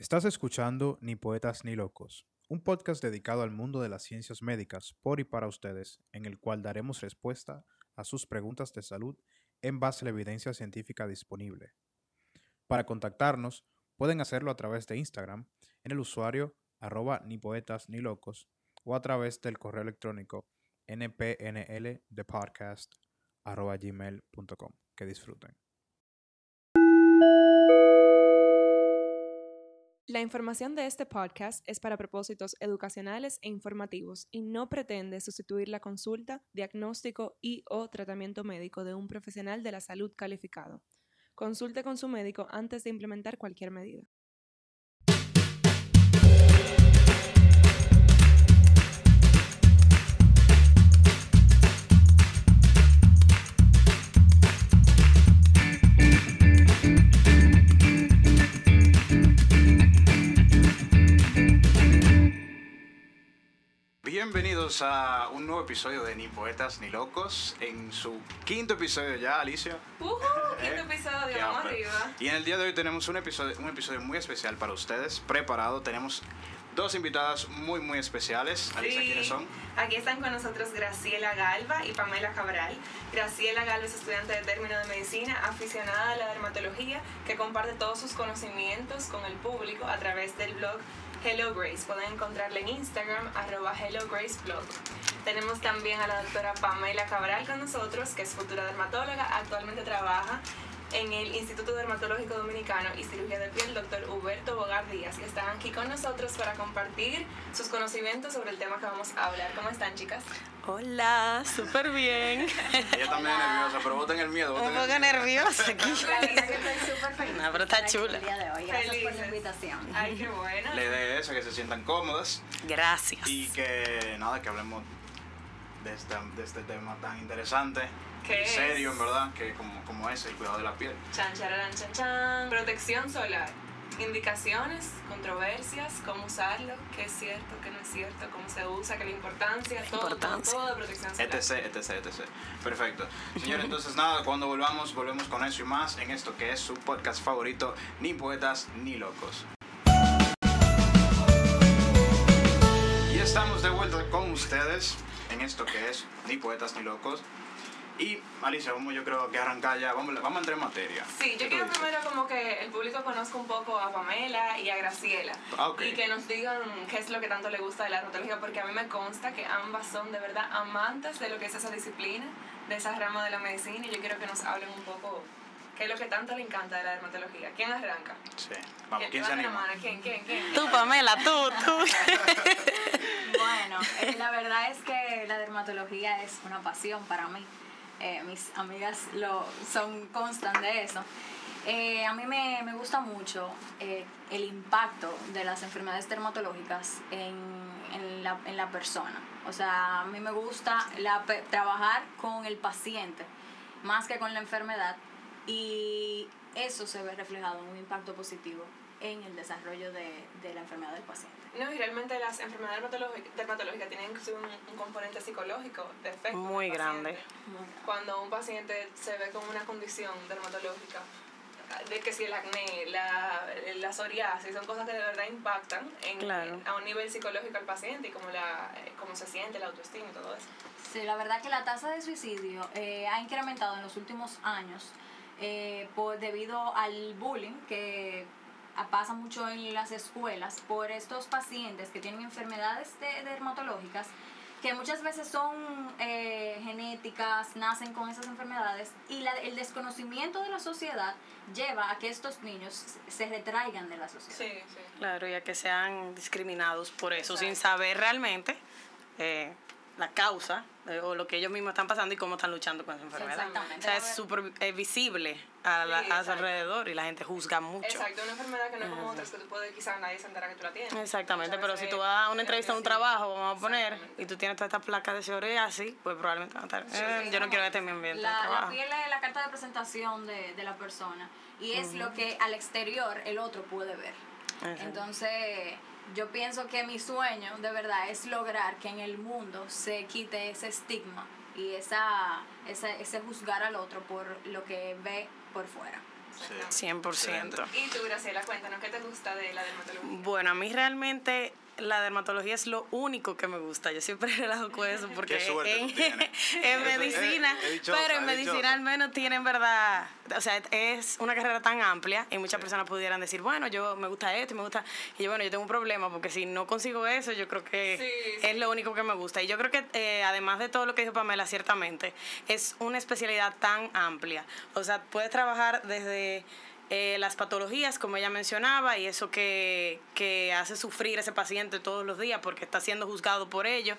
Estás escuchando Ni Poetas ni Locos, un podcast dedicado al mundo de las ciencias médicas por y para ustedes, en el cual daremos respuesta a sus preguntas de salud en base a la evidencia científica disponible. Para contactarnos, pueden hacerlo a través de Instagram en el usuario arroba ni poetas ni locos o a través del correo electrónico npnldepodcast arroba gmail.com. Que disfruten. La información de este podcast es para propósitos educacionales e informativos y no pretende sustituir la consulta, diagnóstico y o tratamiento médico de un profesional de la salud calificado. Consulte con su médico antes de implementar cualquier medida. Bienvenidos a un nuevo episodio de Ni Poetas ni Locos, en su quinto episodio ya, Alicia. ¡Uh! Quinto episodio, Qué vamos arriba. Y en el día de hoy tenemos un episodio, un episodio muy especial para ustedes, preparado. Tenemos dos invitadas muy, muy especiales. Alicia, Sí. ¿quiénes son? Aquí están con nosotros Graciela Galva y Pamela Cabral. Graciela Galva es estudiante de término de medicina, aficionada a la dermatología, que comparte todos sus conocimientos con el público a través del blog Hello Grace. Pueden encontrarla en Instagram, arroba Hello Grace Blog. Tenemos también a la doctora Pamela Cabral con nosotros, que es futura dermatóloga, actualmente trabaja en el Instituto Dermatológico Dominicano y Cirugía del Piel, doctor Huberto Bogar Díaz, que están aquí con nosotros para compartir sus conocimientos sobre el tema que vamos a hablar. ¿Cómo están, chicas? Hola, súper bien. Ella también es nerviosa, pero voten el miedo. Un voten el poco miedo. nerviosa aquí. La verdad que estoy súper feliz. No, pero está chula. El día de hoy. Gracias por la invitación. Ay, qué bueno. La idea es que se sientan cómodas Gracias. y que nada, que hablemos de este, de este tema tan interesante ¿Qué y es? serio, en verdad, que como, como es el cuidado de la piel. Chan, chararán, chan, chan. Protección solar. Indicaciones, controversias, cómo usarlo, qué es cierto, qué no es cierto, cómo se usa, qué la importancia, todo, importancia. todo, todo de protección solar. etc, etc, etc. Perfecto. Señores, entonces nada, cuando volvamos, volvemos con eso y más en esto que es su podcast favorito, Ni Poetas ni Locos. Y estamos de vuelta con ustedes en esto que es Ni Poetas ni Locos. Y Alicia, vamos yo creo que arrancar ya, vamos, vamos a entrar en materia. Sí, yo ¿Qué tú quiero dices? primero como que el público conozca un poco a Pamela y a Graciela. Ah, ok. Y que nos digan qué es lo que tanto le gusta de la dermatología, porque a mí me consta que ambas son de verdad amantes de lo que es esa disciplina, de esa rama de la medicina, y yo quiero que nos hablen un poco qué es lo que tanto le encanta de la dermatología. ¿Quién arranca? Sí. Vamos, ¿quién se anima? ¿Quién, quién, quién? Tú, Pamela, tú, tú. Bueno, eh, la verdad es que la dermatología es una pasión para mí. Eh, mis amigas lo son constan de eso. Eh, a mí me, me gusta mucho eh, el impacto de las enfermedades dermatológicas en, en la, en la persona. O sea, a mí me gusta la, trabajar con el paciente más que con la enfermedad y eso se ve reflejado en un impacto positivo en el desarrollo de, de la enfermedad del paciente. No, y realmente las enfermedades dermatológicas, dermatológicas tienen incluso un, un componente psicológico de efecto. en Muy paciente. grande. Cuando un paciente se ve con una condición dermatológica, de que si el acné, la, la psoriasis, son cosas que de verdad impactan en, Claro. a un nivel psicológico al paciente y cómo, eh, cómo se siente, la autoestima y todo eso. Sí, la verdad que la tasa de suicidio eh, ha incrementado en los últimos años eh, por, debido al bullying que pasa mucho en las escuelas por estos pacientes que tienen enfermedades de- dermatológicas que muchas veces son eh, genéticas, nacen con esas enfermedades y la- el desconocimiento de la sociedad lleva a que estos niños se- se retraigan de la sociedad. Sí, sí. Claro, ya que sean discriminados por eso, sin saber realmente eh, la causa eh, o lo que ellos mismos están pasando y cómo están luchando con esa enfermedad. exactamente. O sea, es súper eh, visible a, la- Sí, a su alrededor y la gente juzga mucho. Exacto, una enfermedad que no es como otras que tú puedes, quizás nadie se entera que tú la tienes. Exactamente, pero si tú vas a una es entrevista a un así. trabajo, vamos a poner, y tú tienes todas estas placas de psoriasis, pues probablemente van a estar. eh, Sí, yo no quiero en mi ambiente de la, la trabajo. piel es la carta de presentación de, de la persona y es lo que al exterior el otro puede ver. Exacto. Entonces, yo pienso que mi sueño de verdad es lograr que en el mundo se quite ese estigma y esa, esa, ese juzgar al otro por lo que ve por fuera. Exactamente. 100%. Y tú, Graciela, cuéntanos, ¿qué te gusta de la dermatología? Bueno, a mí realmente la dermatología es lo único que me gusta. Yo siempre relajo con eso porque Qué suerte tú en, medicina, es dichosa, pero en medicina al menos tienen verdad, o sea, es una carrera tan amplia y muchas personas pudieran decir, bueno, yo me gusta esto y me gusta, y yo, bueno, yo tengo un problema porque si no consigo eso, yo creo que Sí, sí. es lo único que me gusta. Y yo creo que eh, además de todo lo que dijo Pamela, ciertamente, es una especialidad tan amplia. O sea, puedes trabajar desde eh, las patologías, como ella mencionaba, y eso que, que hace sufrir a ese paciente todos los días porque está siendo juzgado por ello,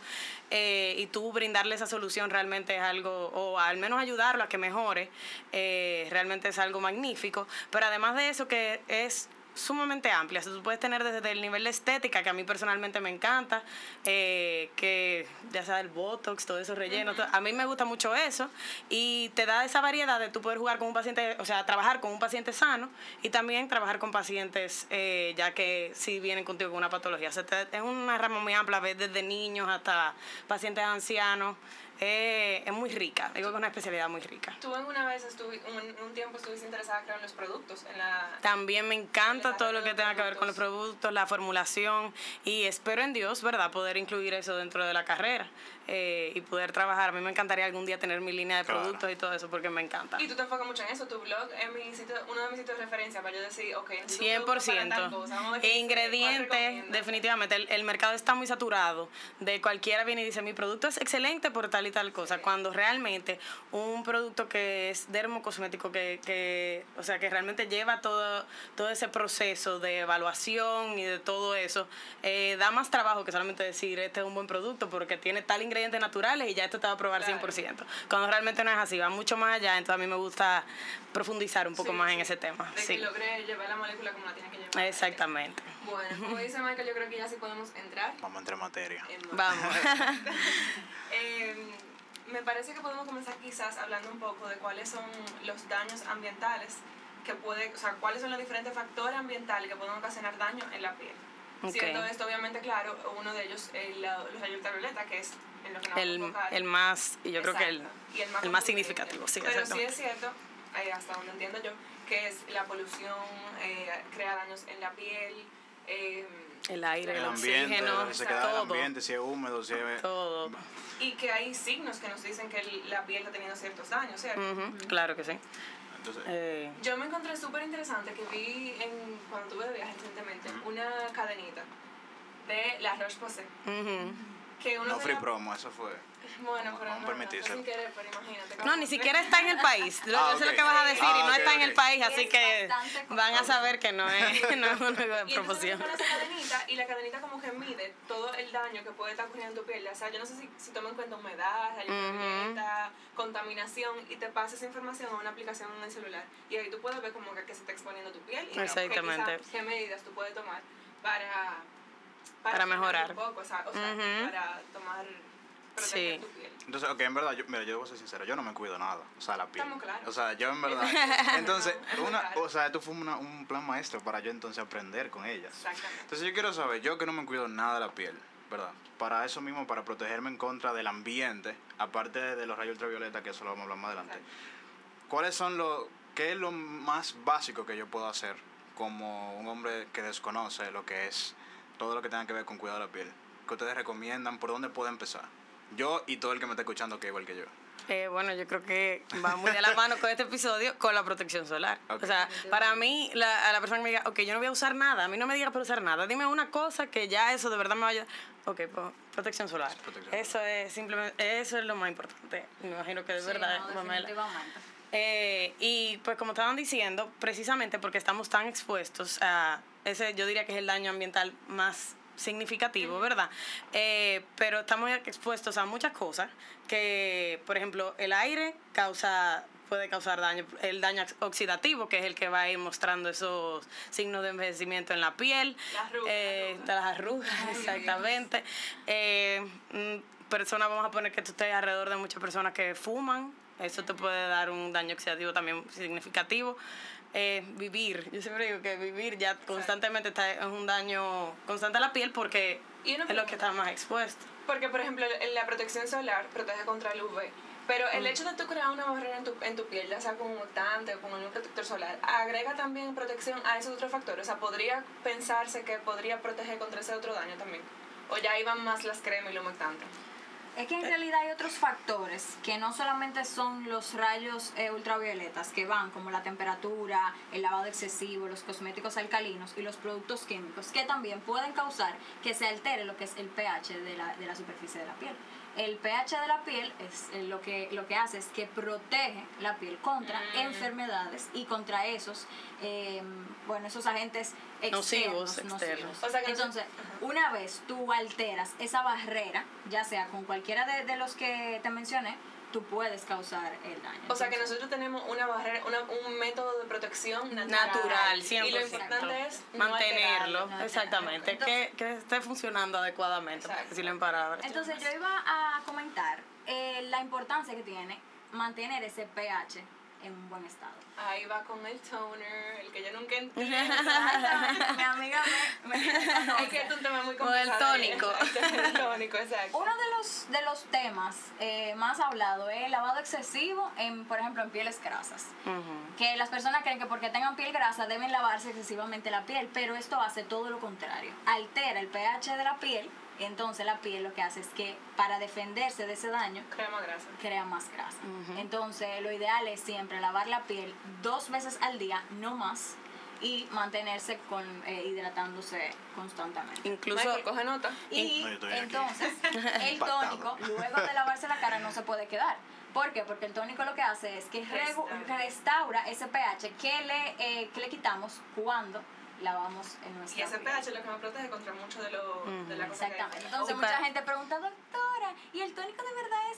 eh, y tú brindarle esa solución realmente es algo, o al menos ayudarlo a que mejore, eh, realmente es algo magnífico. Pero además de eso, que es sumamente amplia. Tú puedes tener desde el nivel de estética, que a mí personalmente me encanta, eh, que ya sea el Botox, todo eso relleno, a mí me gusta mucho eso, y te da esa variedad de tú poder jugar con un paciente, o sea, trabajar con un paciente sano y también trabajar con pacientes eh, ya que si vienen contigo con una patología. O sea, te- es una rama muy amplia, ves desde niños hasta pacientes ancianos. Eh, es muy rica, digo que es una especialidad muy rica. Tú en una vez, estuvi- un, un tiempo estuviste interesada, creo, en los productos, en la... También me encanta todo lo que tenga que ver con los productos, la formulación y espero en Dios, ¿verdad?, poder incluir eso dentro de la carrera eh, y poder trabajar. A mí me encantaría algún día tener mi línea de Claro. productos y todo eso porque me encanta. Y tú te enfocas mucho en eso, tu blog es mi sitio, uno de mis sitios de referencia para yo decir, ok, necesito un producto para tal 100%. cosa, vamos a ver qué dice, cuál Ingredientes, definitivamente. El, el mercado está muy saturado. De cualquiera viene y dice, mi producto es excelente por tal y tal cosa. Cuando realmente un producto que es dermocosmético, que, que, o sea, que realmente lleva todo, todo ese proceso de evaluación y de todo eso, eh, da más trabajo que solamente decir, este es un buen producto porque tiene tal ingredientes naturales y ya esto te va a probar Claro. 100%. Cuando realmente no es así, va mucho más allá. Entonces a mí me gusta profundizar un poco Sí, más sí, en ese tema. De sí. que logre llevar la molécula como la tiene que llevar. Exactamente. Bueno, como dice Michael, yo creo que ya sí podemos entrar Vamos a entrar en materia. en Vamos. Eh, me parece que podemos comenzar quizás hablando un poco de cuáles son los daños ambientales que puede, o sea, cuáles son los diferentes factores ambientales que pueden ocasionar daño en la piel. Ok. Siendo esto obviamente claro, uno de ellos el, los rayos ultravioleta, que es el, el más, y yo creo que el, Exacto. Y el más significativo, sí, Pero sí es cierto, eh, hasta donde entiendo yo, que es la polución, eh, crea daños en la piel, eh, el aire, el, El ambiente, oxígeno, el ambiente, si es húmedo, si es... todo. y que hay signos que nos dicen que el- la piel está teniendo ciertos daños, ¿cierto? Claro que sí. Entonces, Eh, Yo me encontré súper interesante que vi en, cuando tuve de viaje recientemente una cadenita de la Roche-Posay. Que uno no free la- promo, eso fue... Bueno, pero Vamos a no, no, fue sin querer, pero imagínate. No, ni siquiera está en el país. Lo, Ah, Eso es lo que vas a decir y Ah, no ok, está en ok. el país, Y así es que van a saber que no es, no es una Y entonces proporción. pones esa cadenita y la cadenita como que mide todo el daño que puede estar ocurriendo en tu piel. O sea, yo no sé si, si toma en cuenta humedad, ultravioleta, contaminación y te pasa esa información a una aplicación en el celular. Y ahí tú puedes ver como que, que se está exponiendo tu piel y que Exactamente. quizá qué medidas tú puedes tomar para, Para mejorar. Un poco, o sea, o sea, Ujú. para tomar, proteger Sí. tu piel. Entonces, ok, en verdad, yo, mira, yo debo ser sincero, yo no me cuido nada, o sea, la piel. Estamos claros. O sea, yo en verdad. Entonces, una, o sea, esto fue una- un plan maestro para yo entonces aprender con ellas. Exactamente. Entonces, yo quiero saber, yo que no me cuido nada de la piel, ¿verdad? Para eso mismo, para protegerme en contra del ambiente, aparte de los rayos ultravioleta, que eso lo vamos a hablar más adelante. ¿Cuáles son los, qué es lo más básico que yo puedo hacer como un hombre que desconoce lo que es todo lo que tenga que ver con cuidado de la piel? ¿Qué ustedes recomiendan? ¿Por dónde puedo empezar? Yo y todo el que me está escuchando que es igual que yo. Eh, bueno, yo creo que va muy de la mano con este episodio con la protección solar. O sea, para mí, la, a la persona que me diga, ok, yo no voy a usar nada, a mí no me digas para usar nada, dime una cosa que ya eso de verdad me vaya. Ok, pues protección solar. Protección eso es simplemente, eso es lo más importante. Me imagino que de Sí, verdad, no, Pamela. definitivamente. Eh, y pues como estaban diciendo, precisamente porque estamos tan expuestos a ese, yo diría que es el daño ambiental más significativo, ¿verdad? Eh, pero estamos expuestos a muchas cosas que, por ejemplo, el aire causa puede causar daño, el daño oxidativo, que es el que va a ir mostrando esos signos de envejecimiento en la piel, Las arrugas, eh, las arrugas, exactamente. Eh, mm, personas, vamos a poner que tú estés alrededor de muchas personas que fuman, eso te puede dar un daño oxidativo también significativo. Eh, vivir, yo siempre digo que vivir ya constantemente está, es un daño constante a la piel porque Y es lo que está más expuesto. Porque, por ejemplo, la protección solar protege contra el UV. Pero el hecho de tú crear una barrera en tu, en tu piel, ya sea con un humectante o con un protector solar, agrega también protección a esos otros factores. O sea, podría pensarse que podría proteger contra ese otro daño también. O ya iban más las cremas y los humectantes. Es que en realidad hay otros factores que no solamente son los rayos eh, ultravioletas que van como la temperatura, el lavado excesivo, los cosméticos alcalinos y los productos químicos que también pueden causar que se altere lo que es el pH de la, de la superficie de la piel. El pH de la piel es eh, lo que lo que hace es que protege la piel contra Mm. enfermedades y contra esos eh, bueno esos agentes Nocivos, externos, externos. O sea que Entonces, una vez tú alteras esa barrera, ya sea con cualquiera de, de los que te mencioné, tú puedes causar el daño. O sea que nosotros tenemos una barrera, una, un método de protección natural. Natural, 100%. Y lo importante es no mantenerlo, no exactamente, que, que esté funcionando adecuadamente. Entonces yo iba a comentar eh, la importancia que tiene mantener ese pH en un buen estado. Ahí va con el toner, el que yo nunca entiendo. Mi amiga me, me es que es un tema muy Con el complicado. tónico. El tónico, exacto. Uno de los, de los temas eh, más hablado es el lavado excesivo, en, por ejemplo, en pieles grasas. Que las personas creen que porque tengan piel grasa deben lavarse excesivamente la piel, pero esto hace todo lo contrario. Altera el pH de la piel, entonces la piel lo que hace es que para defenderse de ese daño grasa. crea más grasa. Entonces lo ideal es siempre lavar la piel dos veces al día, no más, y mantenerse con eh, hidratándose constantemente. Incluso coge nota. Y No, entonces el Impactado. tónico, luego de lavarse la cara, no se puede quedar. ¿Por qué? Porque el tónico lo que hace es que restaura ese pH que le, eh, que le quitamos cuando lavamos en Y nuestra ese piel. pH es lo que me protege contra mucho de, lo, de la cosa que hay. Exactamente. Entonces Y mucha gente pregunta, doctora, ¿y el tónico de verdad es,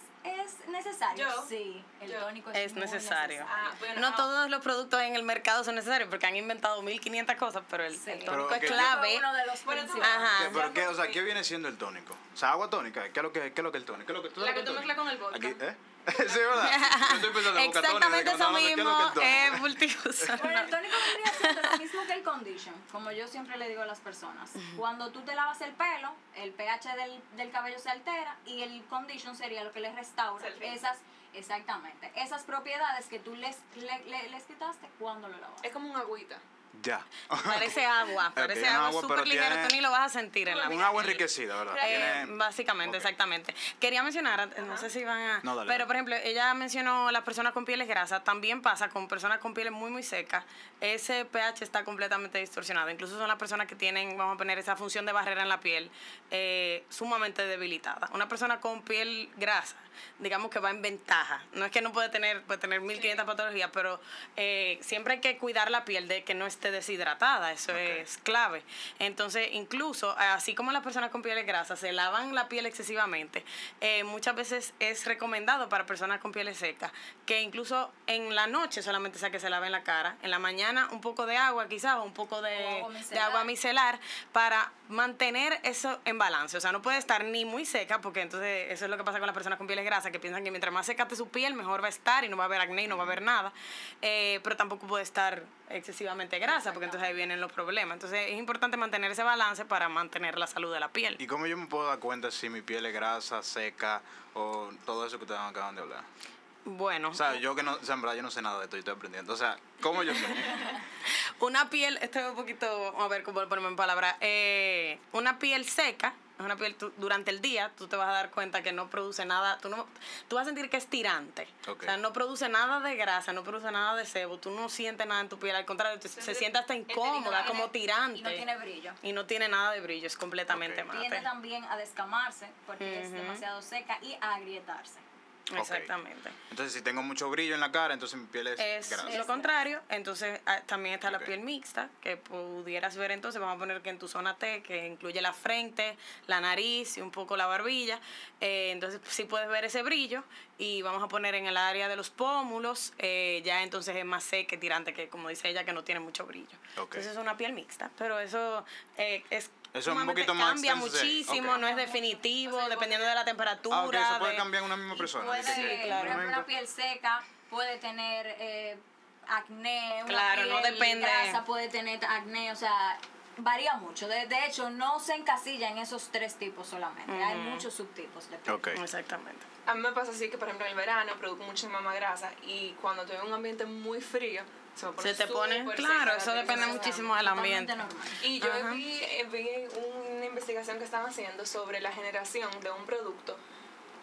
es necesario? Yo. Sí, el Yo. tónico es, Es muy necesario. Ah, bueno, no ah, todos los productos en el mercado son necesarios porque han inventado 1500 cosas, pero el, Sí. el Pero tónico que es clave. Fue uno de los Bueno, tú- principales. Ajá. ¿Qué- pero qué, o sea, ¿qué viene siendo el tónico? O sea, agua tónica, ¿qué es lo que, qué es lo que el tónico? ¿Qué es lo que, ¿tú La que tú mezclas con el vodka. Aquí, ¿eh? sí, ¿verdad? Yo estoy pensando en boca tónica, Exactamente eso me estaban hablando, ¿qué mismo es multiuso. Bueno, el tónico vendría siendo lo mismo que el condition, como yo siempre le digo a las personas. Cuando tú te lavas el pelo, el pH del, del cabello se altera y el condition sería lo que le restaura esas, exactamente, esas propiedades que tú les, le- le- les quitaste cuando lo lavas. Es como un agüita. Ya. Parece agua, parece agua agua, súper ligero, tiene- tú ni lo vas a sentir en la Un agua enriquecida, ¿verdad? Eh, Tiene- básicamente, Ok. exactamente. Quería mencionar, no sé si van a... No, dale, pero, dale. por ejemplo, ella mencionó las personas con pieles grasas. También pasa con personas con pieles muy, muy secas. Ese pH está completamente distorsionado. Incluso son las personas que tienen, vamos a poner, esa función de barrera en la piel eh, sumamente debilitada. Una persona con piel grasa, digamos que va en ventaja. No es que no puede tener, puede tener 1500 patologías, pero eh, siempre hay que cuidar la piel de que no esté deshidratada. Eso es clave. Entonces, incluso, así como las personas con pieles grasas se lavan la piel excesivamente, eh, muchas veces es recomendado para personas con pieles secas que incluso en la noche solamente sea que se laven la cara, en la mañana un poco de agua quizás o un poco de, agua micelar para mantener eso en balance. O sea, no puede estar ni muy seca porque entonces eso es lo que pasa con las personas con pieles grasas que piensan que mientras más seca esté su piel mejor va a estar y no va a haber acné y no va a haber nada. Eh, pero tampoco puede estar excesivamente grasa porque entonces ahí vienen los problemas. Entonces es importante mantener ese balance para mantener la salud de la piel. ¿Y cómo yo me puedo dar cuenta si mi piel es grasa, seca o todo eso que ustedes acaban de hablar? Bueno, O sea, yo que no, o sea, en verdad yo no sé nada de esto y estoy aprendiendo. O sea, ¿cómo yo sé? una piel, esto es un poquito, a ver cómo ponerme en palabras, eh, una piel seca, una piel tú- durante el día, tú te vas a dar cuenta que no produce nada, tú, no, tú vas a sentir que es tirante, o sea, no produce nada de grasa, no produce nada de sebo, tú no sientes nada en tu piel, al contrario, te- se, siente- hasta incómoda, tiene- como tirante. Y no tiene brillo. Y no tiene nada de brillo, es completamente Ok. mate. Tiende también a descamarse porque es demasiado seca y a agrietarse. Exactamente. Entonces, si tengo mucho brillo en la cara, entonces mi piel es, Es grasa. lo contrario, entonces ah, también está la piel mixta, que pudieras ver entonces, vamos a poner que en tu zona T, que incluye la frente, la nariz y un poco la barbilla, eh, entonces sí puedes ver ese brillo y vamos a poner en el área de los pómulos, eh, ya entonces es más seca, tirante, que como dice ella, que no tiene mucho brillo. Entonces es una piel mixta, pero eso eh, es... Eso es un poquito más Cambia extenso, muchísimo, no es definitivo, O sea, dependiendo de la temperatura. Ah, eso puede de- cambiar en una misma persona. Puede, Sí, por claro. ejemplo, una piel seca puede tener eh, acné, una Claro, no piel depende. grasa puede tener acné, o sea, varía mucho. De, de hecho, no se encasilla en esos tres tipos solamente. Hay muchos subtipos de piel. Ok. Exactamente. A mí me pasa así que, por ejemplo, en el verano produzco muchísima más grasa y cuando estoy en un ambiente muy frío, se me pone Se te pone, claro, eso depende muchísimo del ambiente. normal. Y yo Ajá. vi, eh, vi una investigación que estaban haciendo sobre la generación de un producto.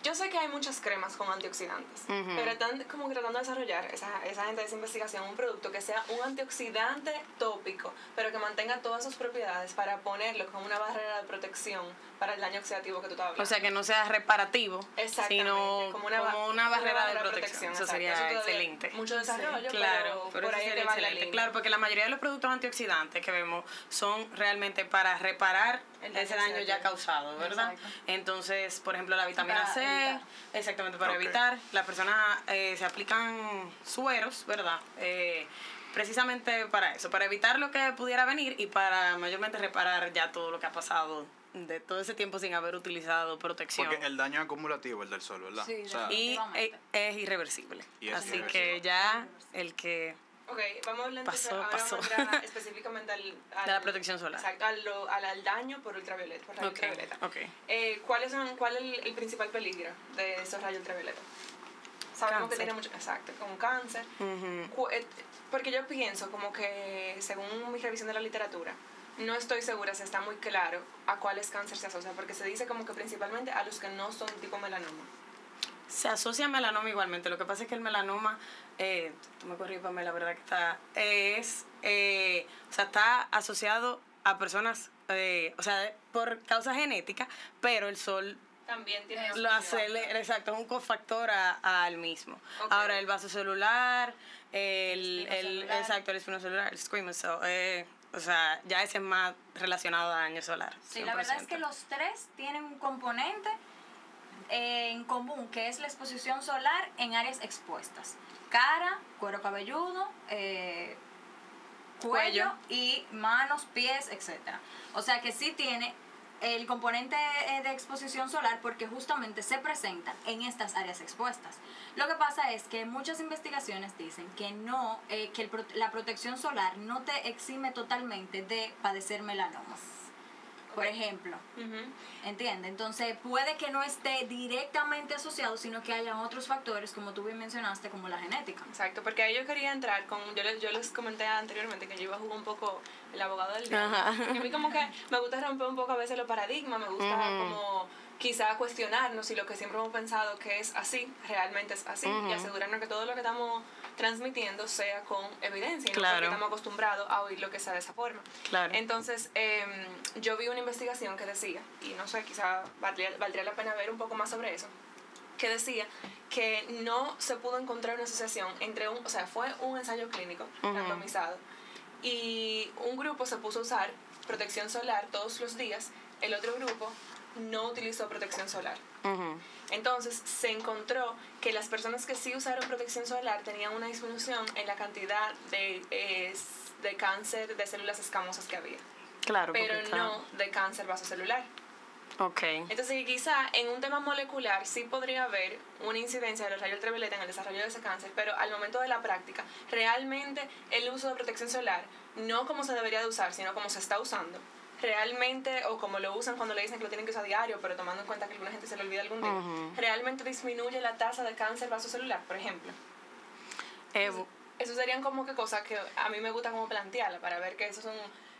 Yo sé que hay muchas cremas con antioxidantes, pero están como que tratando de desarrollar esa, esa gente de esa investigación un producto que sea un antioxidante tópico, pero que mantenga todas sus propiedades para ponerlo como una barrera de protección para el daño oxidativo que tú estabas hablando. O sea, que no sea reparativo, Exactamente, sino como una, ba- una barrera de protección. Eso sería excelente. Mucho desarrollo, Claro, pero, pero por ahí sería excelente. Claro, porque la mayoría de los productos antioxidantes que vemos son realmente para reparar El daño ese daño ya causado, ¿verdad? Exacto. Entonces, por ejemplo, la vitamina Para C, evitar. exactamente para evitar, las personas eh, se aplican sueros, ¿verdad? Eh, precisamente para eso, para evitar lo que pudiera venir y para mayormente reparar ya todo lo que ha pasado de todo ese tiempo sin haber utilizado protección. Porque el daño acumulativo, el del sol, ¿verdad? Sí, O sea, y es irreversible. Y es Así irreversible. que ya el que Ok, vamos a hablar entonces Pasó, ahora pasó. vamos a entrar específicamente al, al- De la protección solar. Exacto, al, al, al daño por ultravioleta, por rayos Ok, ultravioleta. ok. Eh, ¿cuáles son, ¿Cuál es el, el principal peligro de esos rayos ultravioleta? Sabemos Cáncer. que tiene mucho, exacto, como cáncer. Cu- eh, Porque yo pienso como que, según mi revisión de la literatura, no estoy segura si está muy claro a cuáles cáncer se asocia, porque se dice como que principalmente a los que no son tipo melanoma. Se asocia a melanoma igualmente. Lo que pasa es que el melanoma, eh, tú me corrí, la verdad que está, es, eh, o sea, está asociado a personas, eh, o sea, por causa genética, pero el sol También tiene lo acelera, exacto, es un cofactor a- al mismo. Ahora, el vaso celular, el, el, celular. exacto, el espino celular, el squamous cell, eh, o sea, ya ese es más relacionado a daño solar. Sí, la verdad es que 100%. los tres tienen un componente en común, que es la exposición solar en áreas expuestas. Cara, cuero cabelludo, eh, cuello, Cuello. y manos, pies, etc. O sea que sí tiene el componente eh, de exposición solar porque justamente se presenta en estas áreas expuestas. Lo que pasa es que muchas investigaciones dicen que no, eh, que el la protección solar no te exime totalmente de padecer melanomas. Por ejemplo, Ujú. ¿entiende? Entonces puede que no esté directamente asociado, sino que hayan otros factores, como tú bien mencionaste, como la genética. Exacto, porque ahí yo quería entrar con, yo les, yo les comenté anteriormente que yo iba a jugar un poco el abogado del diablo. Ajá. Porque a mí como que me gusta romper un poco a veces los paradigmas, me gusta Ujú. como quizá cuestionarnos si lo que siempre hemos pensado que es así, realmente es así, y asegurarnos que todo lo que estamos transmitiendo sea con evidencia Claro. porque estamos acostumbrados a oír lo que sea de esa forma. Claro. Entonces, em, yo vi una investigación que decía, y no sé, quizá valdría, valdría la pena ver un poco más sobre eso, que decía que no se pudo encontrar una asociación entre un, o sea, fue un ensayo clínico randomizado y un grupo se puso a usar protección solar todos los días, el otro grupo no utilizó protección solar. Ujú. Entonces se encontró que las personas que sí usaron protección solar tenían una disminución en la cantidad de, eh, de cáncer de células escamosas que había, Claro, pero no de cáncer vasocelular. Ok. Entonces, quizá en un tema molecular sí podría haber una incidencia de los rayos ultravioleta en el desarrollo de ese cáncer, pero al momento de la práctica, realmente el uso de protección solar, no como se debería de usar, sino como se está usando, realmente, o como lo usan cuando le dicen que lo tienen que usar diario, pero tomando en cuenta que alguna gente se le olvida algún día, realmente disminuye la tasa de cáncer vasocelular, por ejemplo. Eh, Eso serían como que cosas que a mí me gusta como plantearla para ver que esos son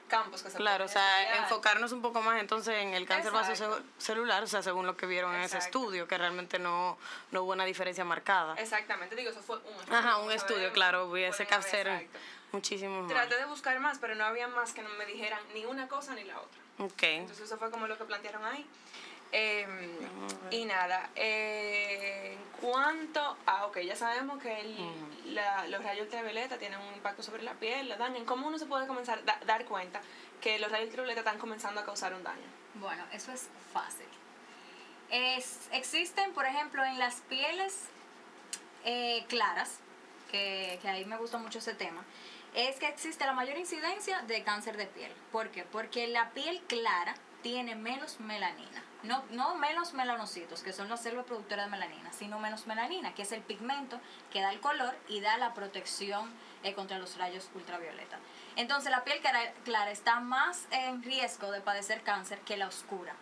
campos que se Claro, o sea, estudiar. enfocarnos un poco más entonces en el cáncer Exacto. vasocelular, o sea, según lo que vieron en ese estudio, que realmente no, no hubo una diferencia marcada. Exactamente, digo, eso fue un estudio. Ajá, un estudio, claro, hubiese que hacer. Muchísimo más. Traté de buscar más, pero no había más que no me dijeran ni una cosa ni la otra. Ok. Entonces eso fue como lo que plantearon ahí. Eh, y nada, eh, en cuanto a, ok, ya sabemos que el- la- los rayos ultravioleta tienen un impacto sobre la piel, la dañan. ¿Cómo uno se puede comenzar a da- dar cuenta que los rayos ultravioleta están comenzando a causar un daño? Bueno, eso es fácil. Es, existen, por ejemplo, en las pieles eh, claras, que, que ahí me gustó mucho ese tema, es que existe la mayor incidencia de cáncer de piel. ¿Por qué? Porque la piel clara tiene menos melanina. No, no menos melanocitos, que son las células productoras de melanina, sino menos melanina, que es el pigmento que da el color y da la protección eh, contra los rayos ultravioleta. Entonces la piel cara- clara está más en riesgo de padecer cáncer que la oscura.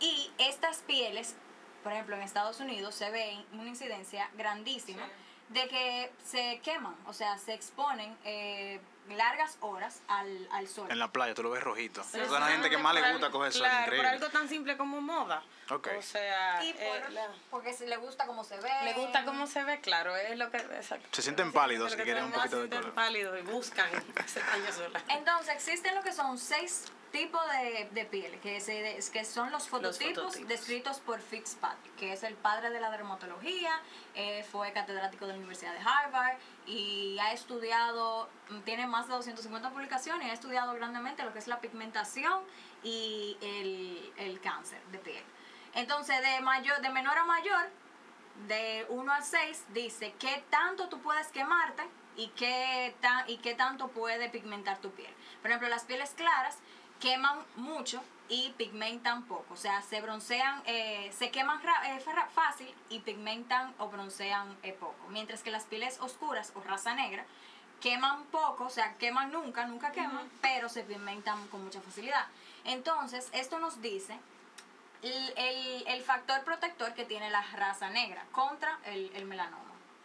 Y estas pieles por ejemplo, en Estados Unidos se ve una incidencia grandísima. De que se queman, o sea, se exponen eh, largas horas al, al sol. En la playa tú lo ves rojito. Pero Son la gente que más le gusta coger sol, claro, increíble. por algo tan simple como moda. Ok. O sea, Y eh, por- la- porque si le gusta cómo se ve. le gusta cómo se ve, claro, es lo que... exacto. Se sienten pálidos si quieren un poquito de sienten color. pálidos y buscan ese daño solar. Entonces, existen lo que son seis tipos de, de piel, que, se, que son los fototipos, fototipos. descritos por Fitzpatrick, que es el padre de la dermatología, eh, fue catedrático de la Universidad de Harvard y ha estudiado, mm, tiene más de 250 publicaciones, ha estudiado grandemente lo que es la pigmentación y el, el cáncer de piel. Entonces, de, mayor, de menor a mayor, de 1 al 6 dice qué tanto tú puedes quemarte y qué, ta- y qué tanto puede pigmentar tu piel. Por ejemplo, las pieles claras queman mucho y pigmentan poco. O sea, se broncean, eh, se queman eh, fácil y pigmentan o broncean eh, poco. Mientras que las pieles oscuras o raza negra queman poco, o sea, queman nunca, nunca queman, pero se pigmentan con mucha facilidad. Entonces, esto nos dice el, el- el factor protector que tiene la raza negra contra el, el melanoma.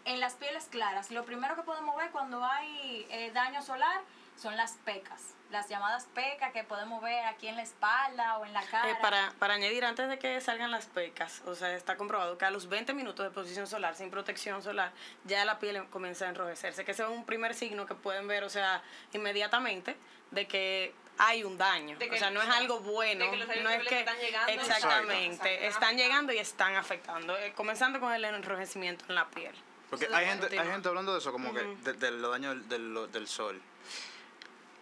En las pieles claras, lo primero que podemos ver cuando hay daño solar son las pecas, las llamadas pecas que podemos ver aquí en la espalda o en la cara. Eh, para, para añadir, antes de que salgan las pecas, o sea, está comprobado que a los 20 minutos de exposición solar, sin protección solar, ya la piel comienza a enrojecerse, que ese es un primer signo que pueden ver, o sea, inmediatamente, de que hay un daño. De que- o sea, no es algo bueno. de que los rayos no es que, están llegando. Exactamente, Exacto. Exacto. están llegando y están afectando, eh, comenzando con el enrojecimiento en la piel. Porque hay gente, hay gente hablando de eso, como que de, de los daños del, del, del sol.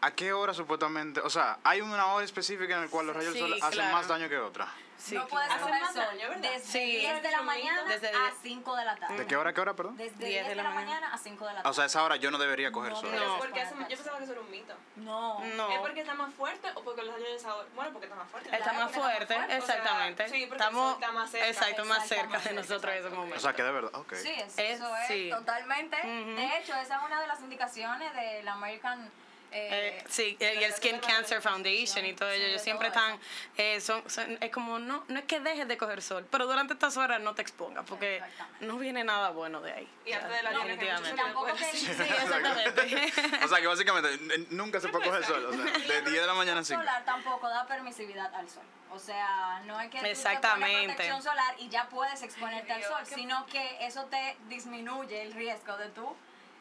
¿A qué hora supuestamente? O sea, ¿hay una hora específica en la cual los rayos Sí, del sol hacen claro. más daño que otra? Sí, no puedes coger sol daño, ¿verdad? desde Sí. 10 de la mañana Desde a 10. 5 de la tarde. ¿De qué hora a qué hora, perdón? Desde 10 de la mañana a 5 de la tarde. O sea, a esa hora yo no debería coger No, sol. No. es porque hace, yo pensaba que eso era un mito. no. No. ¿Es porque está más fuerte o porque los daños de sabor? Bueno, porque está más fuerte. Está Claro, más está fuerte, O sea, exactamente. sí, porque el Estamos, sol está más cerca. exacto, más cerca de nosotros en ese momento. O sea, que de verdad, ok. Sí, es- Es- eso es totalmente. De hecho, esa es una de las indicaciones de la American. Eh, Eh, sí, eh, y el Skin Cancer Foundation y todo Sí, ello, ellos siempre están, eh, son, son- es como, no, no es que dejes de coger sol, pero durante estas horas no te expongas, porque Exactamente. no viene nada bueno de ahí. Y antes de la definitivamente. Sí, exactamente. O sea, que básicamente nunca se puede coger sol. O sea, de 10 de la mañana a 5. solar tampoco da permisividad al sol. O sea, no es que tú te Exactamente. protección solar y ya puedes exponerte al sol, sino que eso te disminuye el riesgo de tú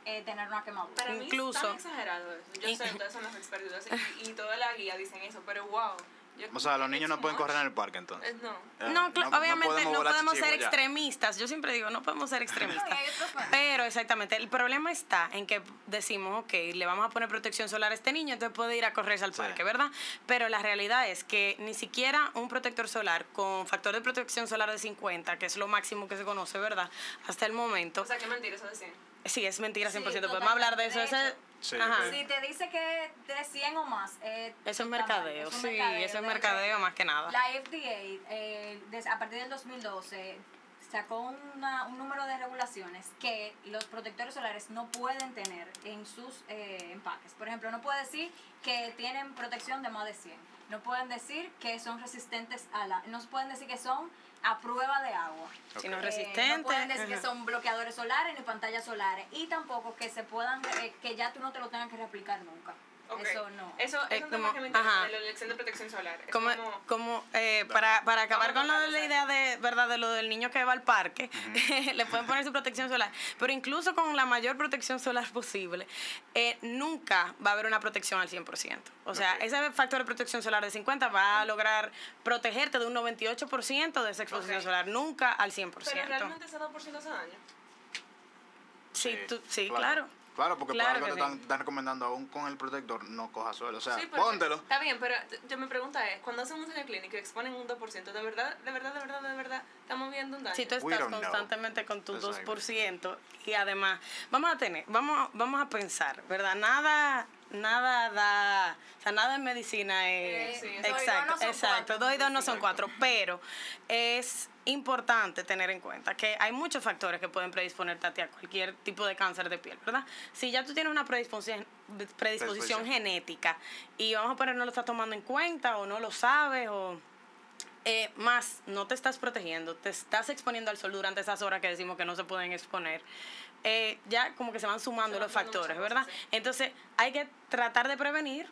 eh, tener una quemadura. Para mí Incluso- es tan exagerado eso. Yo Y- sé, ustedes son los expertos y, y toda la guía dicen eso, pero wow. yo- O sea, los niños no pueden much. correr en el parque entonces. Eh, No. Eh, No, obviamente no podemos, ser ya. extremistas. Yo siempre digo, no podemos ser extremistas. Pero exactamente, el problema está en que decimos, ok, le vamos a poner protección solar a este niño, entonces puede ir a correrse al Sí. parque, ¿verdad? Pero la realidad es que ni siquiera un protector solar con factor de protección solar de 50, que es lo máximo que se conoce, ¿verdad? Hasta el momento. O sea, qué mentira eso decían. Sí, es mentira 100%. Sí, Podemos hablar de eso. ese- Sí. Si te dice que de 100 o más. eh, Eso es mercadeo, es sí, mercadeo. eso es De mercadeo hecho, más que nada. La FDA, eh, des- a partir del 2012, sacó una- un número de regulaciones que los protectores solares no pueden tener en sus eh, empaques. Por ejemplo, no puede decir que tienen protección de más de 100. No pueden decir que son resistentes a la... No pueden decir que son a prueba de agua. Si no es Eh, resistente. no pueden decir que son bloqueadores solares ni pantallas solares. Y tampoco que se puedan, eh, que ya tú no te lo tengas que reaplicar nunca. Eso no. Eso Eh, es un tema como- que me interesa, de la elección de protección solar. Es como, como- como eh, para, para acabar con lo de la de idea de verdad de lo del niño que va al parque le pueden poner su protección solar pero incluso con la mayor protección solar posible eh, nunca va a haber una protección al 100% o sea ese factor de protección solar de 50 va a lograr protegerte de un 98% de esa exposición solar nunca al 100% Pero realmente ese 2% hace daño. sí, tú- sí claro. Claro, porque Claro por algo que te sí. están, están recomendando aún con el protector no coja sol. O sea, Sí, póntelo. Está bien, pero yo mi pregunta es, cuando hacen un ensayo clínico y exponen un 2%, ¿de verdad, de verdad, de verdad, de verdad, estamos viendo un daño? Si tú estás know. constantemente con tu Exacto. 2% y además vamos a tener, vamos, vamos a pensar, ¿verdad? Nada, nada da, o sea, nada en medicina es Eh, sí, dos y dos exacto, no son exacto, cuatro. dos y dos no son cuatro, pero es importante tener en cuenta que hay muchos factores que pueden predisponerte a ti a cualquier tipo de cáncer de piel, ¿verdad? Si ya tú tienes una predisposición, predisposición Predisposición. genética y vamos a poner no lo estás tomando en cuenta o no lo sabes o eh, más no te estás protegiendo, te estás exponiendo al sol durante esas horas que decimos que no se pueden exponer, eh, ya como que se van sumando Se van los factores, ¿verdad? cosas, sí. Entonces hay que tratar de prevenir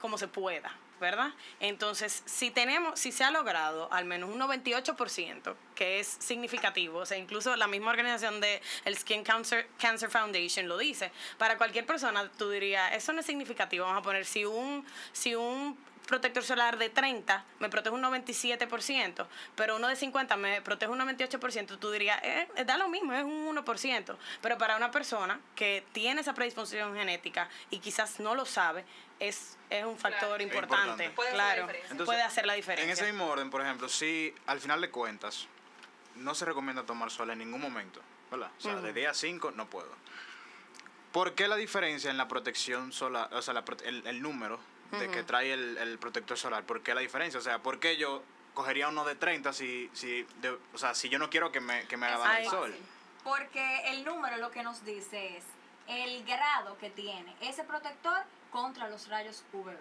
como se pueda, ¿verdad? Entonces, si tenemos, si se ha logrado al menos un 98%, que es significativo, o sea, incluso la misma organización de el Skin Cancer, Cancer Foundation lo dice, para cualquier persona tú dirías, eso no es significativo, vamos a poner, si un, si un protector solar de 30 me protege un 97%, pero uno de 50 me protege un 98%, tú dirías, eh, eh, da lo mismo, es un 1%. Pero para una persona que tiene esa predisposición genética y quizás no lo sabe, es, es un factor Claro. importante. importante. Puede hacer la claro, diferencia. Entonces, puede hacer la diferencia. En ese mismo orden, por ejemplo, si al final de cuentas no se recomienda tomar sol en ningún momento, ¿verdad? O sea, de día 5 no puedo. ¿Por qué la diferencia en la protección solar, o sea, la el número de que trae el, el protector solar? ¿Por qué la diferencia? O sea, ¿por qué yo cogería uno de 30 si, si, de- o sea, si yo no quiero que me, que me haga el sol? Porque el número lo que nos dice es el grado que tiene ese protector contra los rayos UVB.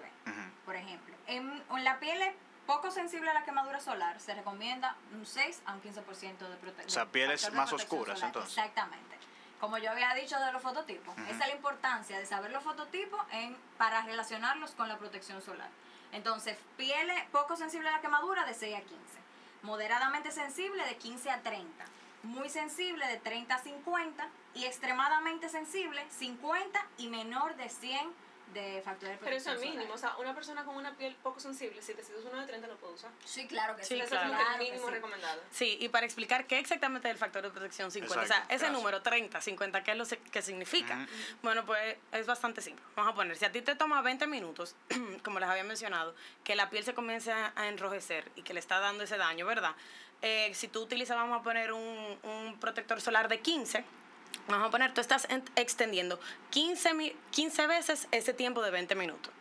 Por ejemplo, en, en la piel es poco sensible a la quemadura solar, se recomienda un 6 a un 15% de protección. O sea, pieles más oscuras, entonces. Exactamente. Como yo había dicho de los fototipos, esa es la importancia de saber los fototipos en, para relacionarlos con la protección solar. Entonces, pieles poco sensible a la quemadura de 6 a 15, moderadamente sensible de 15 a 30, muy sensible de 30 a 50 y extremadamente sensible 50 y menor de 100 de factor de Pero eso protección es mínimo, o sea, una persona con una piel poco sensible, si decides uno de 30 lo puede usar. Sí, claro que sí. Sí, eso claro. es que Claro que mínimo sí. recomendado. Sí, y para explicar qué exactamente es el factor de protección 50, o sea, ese gracias. número 30, 50, ¿qué es lo que significa? Bueno, pues es bastante simple. Vamos a poner, si a ti te toma 20 minutos, como les había mencionado, que la piel se comience a, a enrojecer y que le está dando ese daño, ¿verdad? Eh, si tú utilizas, vamos a poner un, un protector solar de 15, vamos a poner, tú estás en- extendiendo 15, mi- 15 veces ese tiempo de 20 minutos,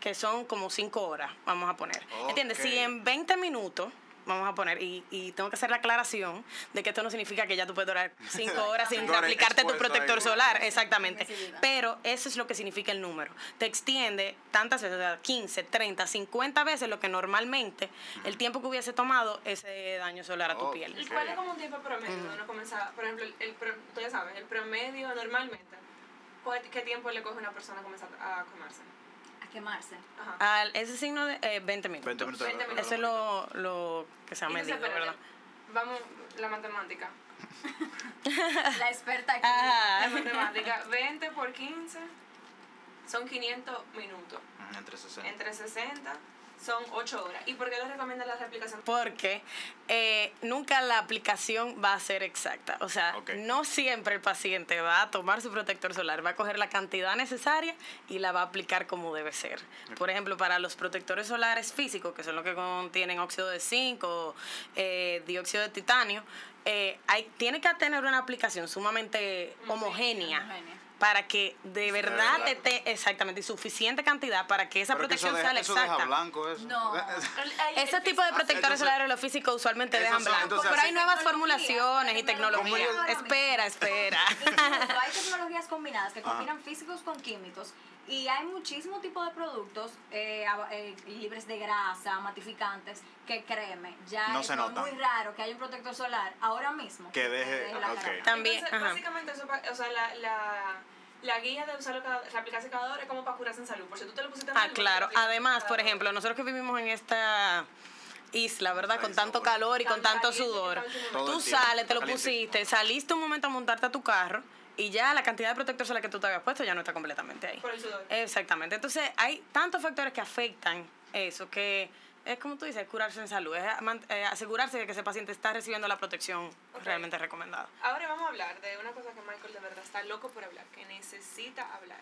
que son como 5 horas, vamos a poner. ¿Entiendes? Si en 20 minutos vamos a poner, y, y tengo que hacer la aclaración de que esto no significa que ya tú puedes durar 5 horas sin Cinco aplicarte tu protector solar, exactamente. Pero eso es lo que significa el número. Te extiende tantas veces, o sea, 15, 30, 50 veces lo que normalmente el tiempo que hubiese tomado ese daño solar a tu Ok. piel. ¿Y cuál es como un tiempo promedio de uno comenzar? Por ejemplo, el, tú ya sabes, el promedio normalmente, ¿cuál- ¿qué tiempo le coge a una persona a comenzar a quemarse? Quemarse. Ajá. Al, ese signo de eh, 20 minutos. 20 minutos. 20 minutos. Eso es lo, lo que se ha medido, espérate, ¿verdad? Vamos, la matemática. La experta aquí. Ah. La matemática, 20 por 15 son 500 minutos. Entre 60. Entre 60 son 8 horas. ¿Y por qué les recomienda la reaplicación? Porque eh, nunca la aplicación va a ser exacta. O sea, no siempre el paciente va a tomar su protector solar, va a coger la cantidad necesaria y la va a aplicar como debe ser. Por ejemplo, para los protectores solares físicos, que son los que contienen óxido de zinc o eh, dióxido de titanio, eh, hay, tiene que tener una aplicación sumamente homogénea. homogénea. Para que de verdad verdad. esté exactamente y suficiente cantidad para que esa Pero que eso protección deja, sea la eso exacta. deja blanco eso. No. Ese tipo de protectores solares, los físicos usualmente dejan son- blanco. entonces pero hay nuevas formulaciones y tecnología Espera, espera. Incluso hay tecnologías combinadas que combinan físicos con químicos y hay muchísimo tipo de productos eh, eh, libres de grasa, matificantes, que créeme, ya No es se muy raro que haya un protector solar ahora mismo Que deje- la ok. cara. También, Entonces, básicamente, eso, o sea, la, la, la guía de reaplicarse cada hora es como para curarse en salud. Por si tú te lo pusiste en Ah, salud, claro. lo aplicas Además, por ejemplo, nosotros que vivimos en esta isla, ¿verdad? Con tanto calor y con Tan tanto sudor. Tú sales, te lo pusiste, saliste un momento a montarte a tu carro y ya la cantidad de protector solar que tú te habías puesto ya no está completamente ahí. Por el sudor. Exactamente. Entonces, hay tantos factores que afectan eso que es como tú dices, curarse en salud, es eh, asegurarse de que ese paciente está recibiendo la protección Ok. realmente recomendada. Ahora vamos a hablar de una cosa que Michael de verdad está loco por hablar, que necesita hablar.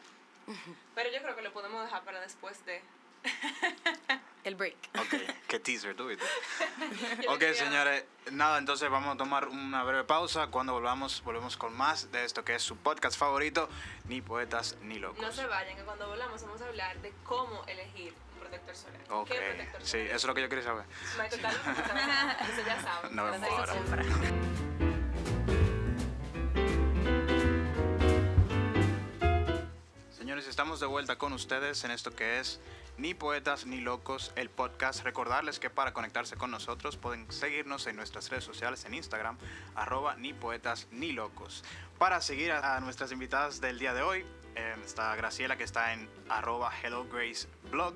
Pero yo creo que lo podemos dejar para después de... El break. Ok, qué teaser tú, viste. Yo ok, señores, nada, entonces vamos a tomar una breve pausa. Cuando volvamos, volvemos con más de esto que es su podcast favorito, Ni Poetas Ni Locos. No se vayan, que cuando volvamos vamos a hablar de cómo elegir protector solar. Ok, ¿Qué protector sí, eso es lo que yo quería saber. Eso ya saben. Para ahora. seguir. Señores, estamos de vuelta con ustedes en esto que es Ni Poetas ni Locos, el podcast. Recordarles que para conectarse con nosotros pueden seguirnos en nuestras redes sociales en Instagram, arroba ni poetas ni locos. Para seguir a, a nuestras invitadas del día de hoy, eh, está Graciela que está en arroba Hello Grace Blog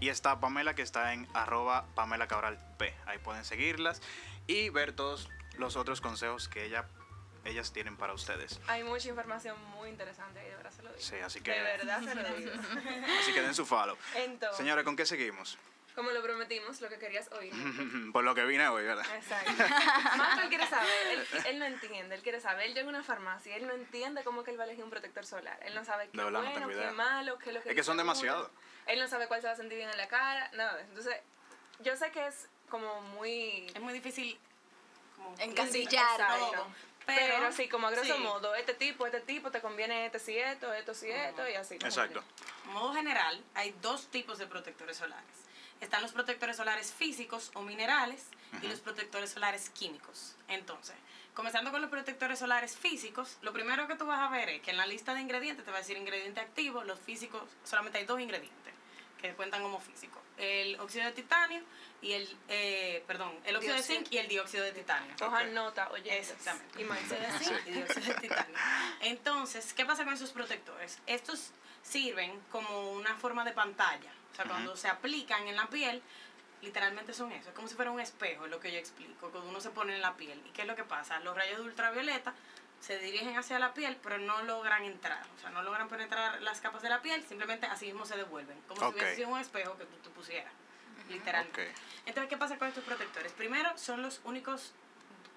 y está Pamela que está en arroba Pamela Cabral P. Ahí pueden seguirlas y ver todos los otros consejos que ella, ellas tienen para ustedes. Hay mucha información muy interesante ahí, de verdad se lo digo. Sí, así que, De verdad se lo digo. así que den su follow. Entonces, Señora, ¿con qué seguimos? como lo prometimos, lo que querías oír. Por lo que vine hoy, ¿verdad? Exacto. Marco, él quiere saber, él, él no entiende, él quiere saber. Él llega a una farmacia, él no entiende cómo que él va a elegir un protector solar. Él no sabe qué De es no bueno, qué malo, qué es lo que Es que son dice uno. demasiado. Él no sabe cuál se va a sentir bien en la cara, nada de eso. Entonces, yo sé que es como muy... Es muy difícil como Encasillar todo. Pero, Pero, sí, como a grosso sí. modo, este tipo, este tipo, te conviene este sí esto, esto sí esto, y así. Exacto. menos. modo general, hay dos tipos de protectores solares. Están los protectores solares físicos o minerales y los protectores solares químicos. Entonces, comenzando con los protectores solares físicos, lo primero que tú vas a ver es que en la lista de ingredientes te va a decir ingrediente activo, los físicos, solamente hay dos ingredientes que cuentan como físicos. El óxido de titanio y el, eh, perdón, el óxido de zinc y el dióxido de titanio. Cojan nota, oye. Exactamente. Y. Dióxido de zinc y dióxido de titanio. Entonces, ¿qué pasa con esos protectores? Estos sirven como una forma de pantalla. O sea, cuando se aplican en la piel, literalmente son eso. Es como si fuera un espejo, es lo que yo explico, cuando uno se pone en la piel. ¿Y qué es lo que pasa? Los rayos de ultravioleta se dirigen hacia la piel, pero no logran entrar. O sea, no logran penetrar las capas de la piel, simplemente así mismo se devuelven. Como si hubiese sido un espejo que tú pusieras. Literalmente. Ok. Entonces, ¿qué pasa con estos protectores? Primero, son los únicos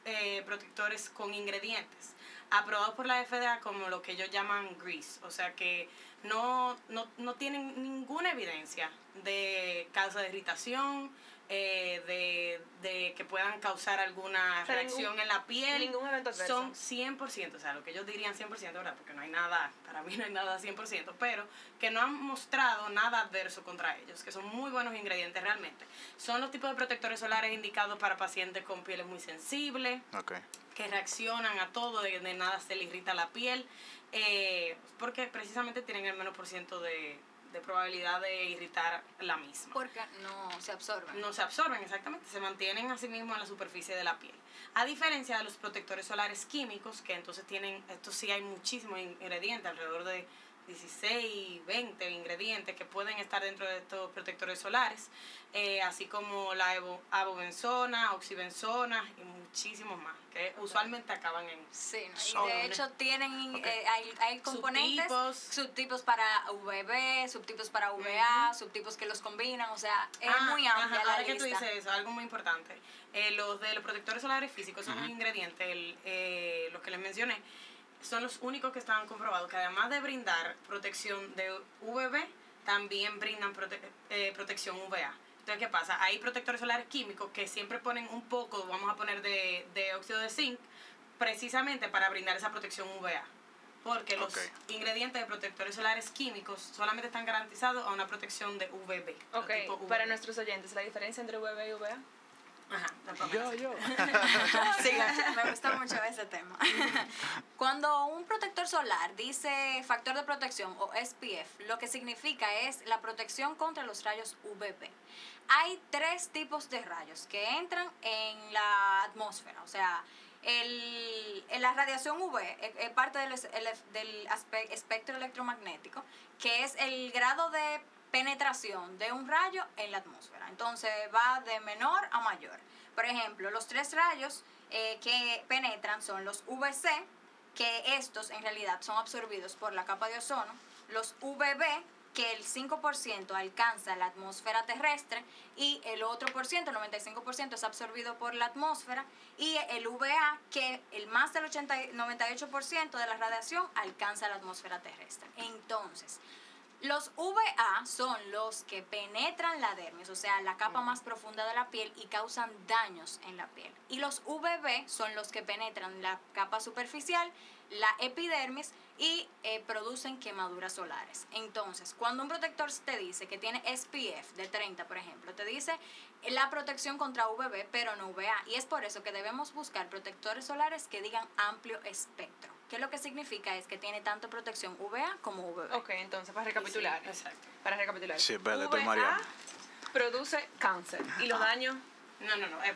eh, protectores con ingredientes aprobados por la FDA como lo que ellos llaman grease, o sea que no, no, no tienen ninguna evidencia de causa de irritación, eh, de, de que puedan causar alguna O sea, reacción ningún- en la piel. ningún evento adverso. Son 100%, o sea, lo que ellos dirían 100%, ¿verdad? Porque no hay nada, para mí no hay nada 100%, pero que no han mostrado nada adverso contra ellos, que son muy buenos ingredientes realmente. Son los tipos de protectores solares indicados para pacientes con pieles muy sensibles, Ok. que reaccionan a todo, de, de nada se le irrita la piel, eh, porque precisamente tienen el menos por ciento de, de probabilidad de irritar la misma. Porque no se absorben. No se absorben exactamente, se mantienen así mismo en la superficie de la piel. A diferencia de los protectores solares químicos, que entonces tienen, estos sí hay muchísimos ingredientes, alrededor de 16, 20 ingredientes que pueden estar dentro de estos protectores solares, eh, así como la avobenzona, oxibenzona y muchísimos más, que usualmente acaban en Sí, ¿no? y de hecho tienen, eh, hay, hay componentes, Subtipos. subtipos para VB, subtipos para VA, subtipos que los combinan, o sea, es Ah, muy amplia ajá, la ahora que tú lista. dices eso, algo muy importante. Eh, los de los protectores solares físicos son un ingrediente, el, eh, los que les mencioné, son los únicos que están comprobados que además de brindar protección de UVB, también brindan prote- eh, protección UVA. Entonces, ¿qué pasa? Hay protectores solares químicos que siempre ponen un poco, vamos a poner de, de óxido de zinc, precisamente para brindar esa protección UVA. Porque los ingredientes de protectores solares químicos solamente están garantizados a una protección de UVB. Ok, tipo para UVB. nuestros oyentes, la diferencia entre VB y VA. Ajá, la Pamela. yo. Sí, me gusta mucho ese tema. Cuando un protector solar dice factor de protección o SPF, lo que significa es la protección contra los rayos UVB. Hay tres tipos de rayos que entran en la atmósfera, o sea, el, la radiación UV es, es parte del, el- del aspe- espectro electromagnético, que es el grado de penetración de un rayo en la atmósfera. Entonces va de menor a mayor. Por ejemplo, los tres rayos eh, que penetran son los VC, que estos en realidad son absorbidos por la capa de ozono, los VB, que el 5% alcanza la atmósfera terrestre y el otro por ciento, el 95% es absorbido por la atmósfera y el VA, que el más del 80, y 98% de la radiación alcanza la atmósfera terrestre. Entonces, los VA son los que penetran la dermis, o sea, la capa más profunda de la piel y causan daños en la piel. Y los VB son los que penetran la capa superficial la epidermis y eh, producen quemaduras solares. Entonces, cuando un protector te dice que tiene SPF de 30, por ejemplo, te dice la protección contra UVB, pero no UVA. Y es por eso que debemos buscar protectores solares que digan amplio espectro. Que lo que significa es que tiene tanto protección UVA como UVB. Ok, entonces para recapitular. exacto. Para recapitular. Sí, produce cáncer. ¿Y los daños? No, no, no. eh,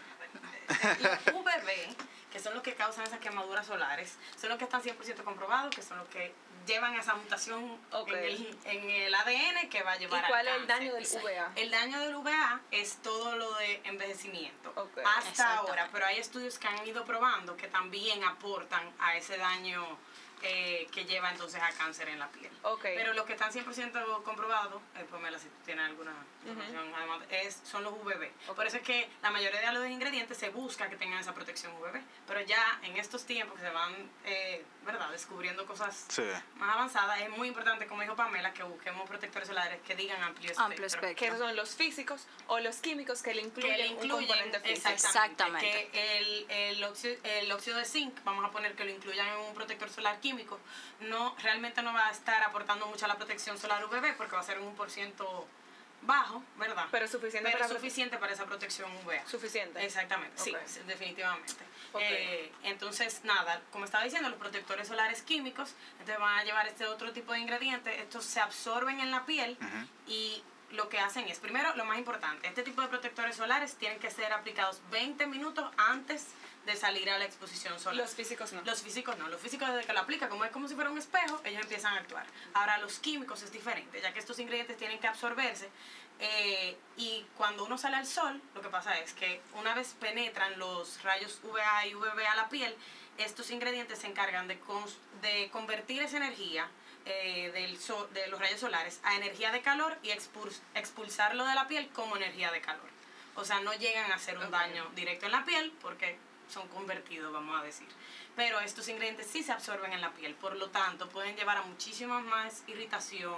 eh, UVB, que son los que causan esas quemaduras solares, son los que están 100% comprobados, que son los que llevan esa mutación en, el, en el ADN que va a ¿Y llevar al cuál es el daño del VA? El daño del VA es todo lo de envejecimiento. Hasta ahora, pero hay estudios que han ido probando que también aportan a ese daño eh, que lleva entonces a cáncer en la piel. Pero los que están 100% comprobados, eh, Pamela, si tú tienes alguna además, es, son los UVB. Por eso es que la mayoría de los ingredientes se busca que tengan esa protección UVB. Pero ya en estos tiempos que se van, eh, ¿verdad?, descubriendo cosas Sí. más avanzadas, es muy importante, como dijo Pamela, que busquemos protectores solares que digan amplio espectro. Amplio espectro. que son los físicos o los químicos que le incluyen, que le un incluyen componente físico. exactamente, Exactamente. que el, el, óxido, el óxido de zinc vamos a poner que lo incluyan en un protector solar químico no realmente no va a estar aportando mucho a la protección solar UVB porque va a ser un por ciento bajo verdad Pero suficiente Pero para suficiente para esa protección UVA Suficiente. Exactamente, sí, definitivamente. Eh, entonces, nada, como estaba diciendo, los protectores solares químicos, entonces van a llevar este otro tipo de ingredientes, estos se absorben en la piel y lo que hacen es, primero, lo más importante, este tipo de protectores solares tienen que ser aplicados 20 minutos antes de salir a la exposición solar. Los físicos no. Los físicos no, los físicos desde que lo aplica, como es como si fuera un espejo, ellos empiezan a actuar. Ahora, los químicos es diferente, ya que estos ingredientes tienen que absorberse eh, y cuando uno sale al sol, lo que pasa es que una vez penetran los rayos UVA y UVB a la piel, estos ingredientes se encargan de, de convertir esa energía eh, del sol- de los rayos solares a energía de calor y expuls- expulsarlo de la piel como energía de calor. O sea, no llegan a hacer un daño directo en la piel porque son convertidos, vamos a decir. Pero estos ingredientes sí se absorben en la piel, por lo tanto pueden llevar a muchísima más irritación.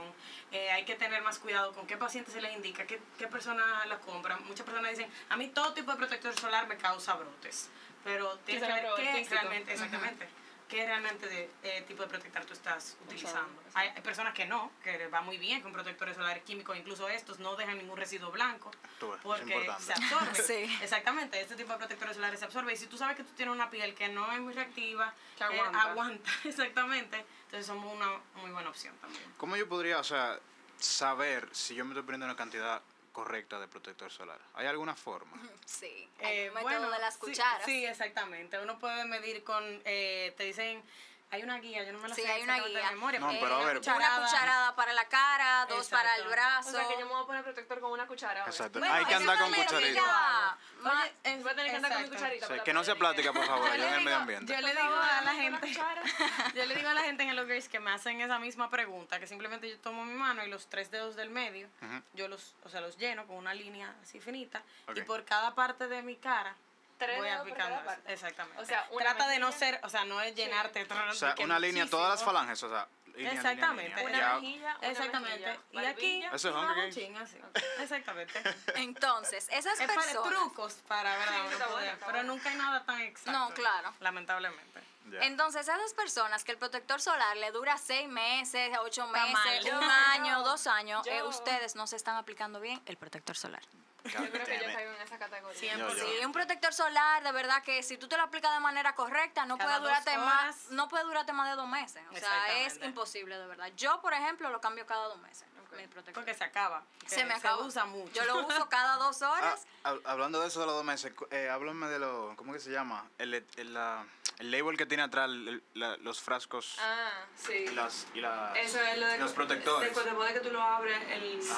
Eh, hay que tener más cuidado con qué paciente se les indica, qué, qué persona la compra. Muchas personas dicen, a mí todo tipo de protector solar me causa brotes, pero tienes que ver qué físico. realmente, exactamente, qué realmente de, eh, tipo de protector tú estás utilizando. exacto. Hay, hay personas que no, que les va muy bien con protectores solares químicos, incluso estos no dejan ningún residuo blanco es porque se absorbe. Sí. Exactamente, este tipo de protectores solares se absorbe. Y si tú sabes que tú tienes una piel que no es muy reactiva, Que eh, aguanta. aguanta, exactamente, entonces somos una muy buena opción también. ¿Cómo yo podría, o sea, saber si yo me estoy poniendo una cantidad correcta de protector solar? ¿Hay alguna forma? Sí. Hay Eh, el método de las sí- cucharas. Sí, exactamente. Uno puede medir con, eh, te dicen, hay una guía, yo no me la Sí, sé hay una exactamente de guía. memoria, No, pero a una ver. cucharada. Una cucharada para la cara, dos para el Exacto. brazo. O sea, que yo me voy a poner protector con una cuchara. ahora. Exacto. Bueno, Hay que andar con cucharita. Oye, es- Voy a tener que andar con mi exacto. cucharita. Que no poder- plática, por favor, le en el medio digo- ambiente. Yo le digo a la gente, yo le digo a la gente en Hello Grace que me hacen esa misma pregunta, que simplemente yo tomo mi mano y los tres dedos del medio, Ujú. yo los, o sea, los lleno con una línea así finita y Ok. por cada parte de mi cara Tres voy dedos por aplicando cada eso. parte. Exactamente. O sea, una Trata de no ser, o sea, no es llenarte. O sea, una línea, todas las falanges, o sea, línea, Exactamente. línea. Una mejilla, una Exactamente. mejilla, y aquí. Eso es y Hunger bajo Games. chin, así. Exactamente. Entonces, esas es para personas. trucos para Sí, poder, pero bueno. nunca hay nada tan exacto. No, claro. Lamentablemente. Entonces, esas personas que el protector solar le dura seis meses, ocho meses, mal. un Yo, año, yo, dos años, eh, ustedes no se están aplicando bien el protector solar. Yo creo que yo caigo en esa categoría. 100%. Yo, yo. Sí, un protector solar, de verdad que si tú te lo aplicas de manera correcta, no Cada puede durarte más, no puede durarte más de dos meses. O sea, es Exactamente. Imposible, de verdad. Yo, por ejemplo, lo cambio cada dos meses. Mi protector. Porque se acaba. se me acaba. usa mucho. Yo lo uso cada dos Ah, horas. hab- hablando de eso de los dos meses, eh, háblame de lo, ¿cómo que se llama? El, el, la- el label que tiene atrás el- la- los frascos Ah, sí. y las, y las- Eso es lo de los protectores. Después de que tú lo abres, el. Sí.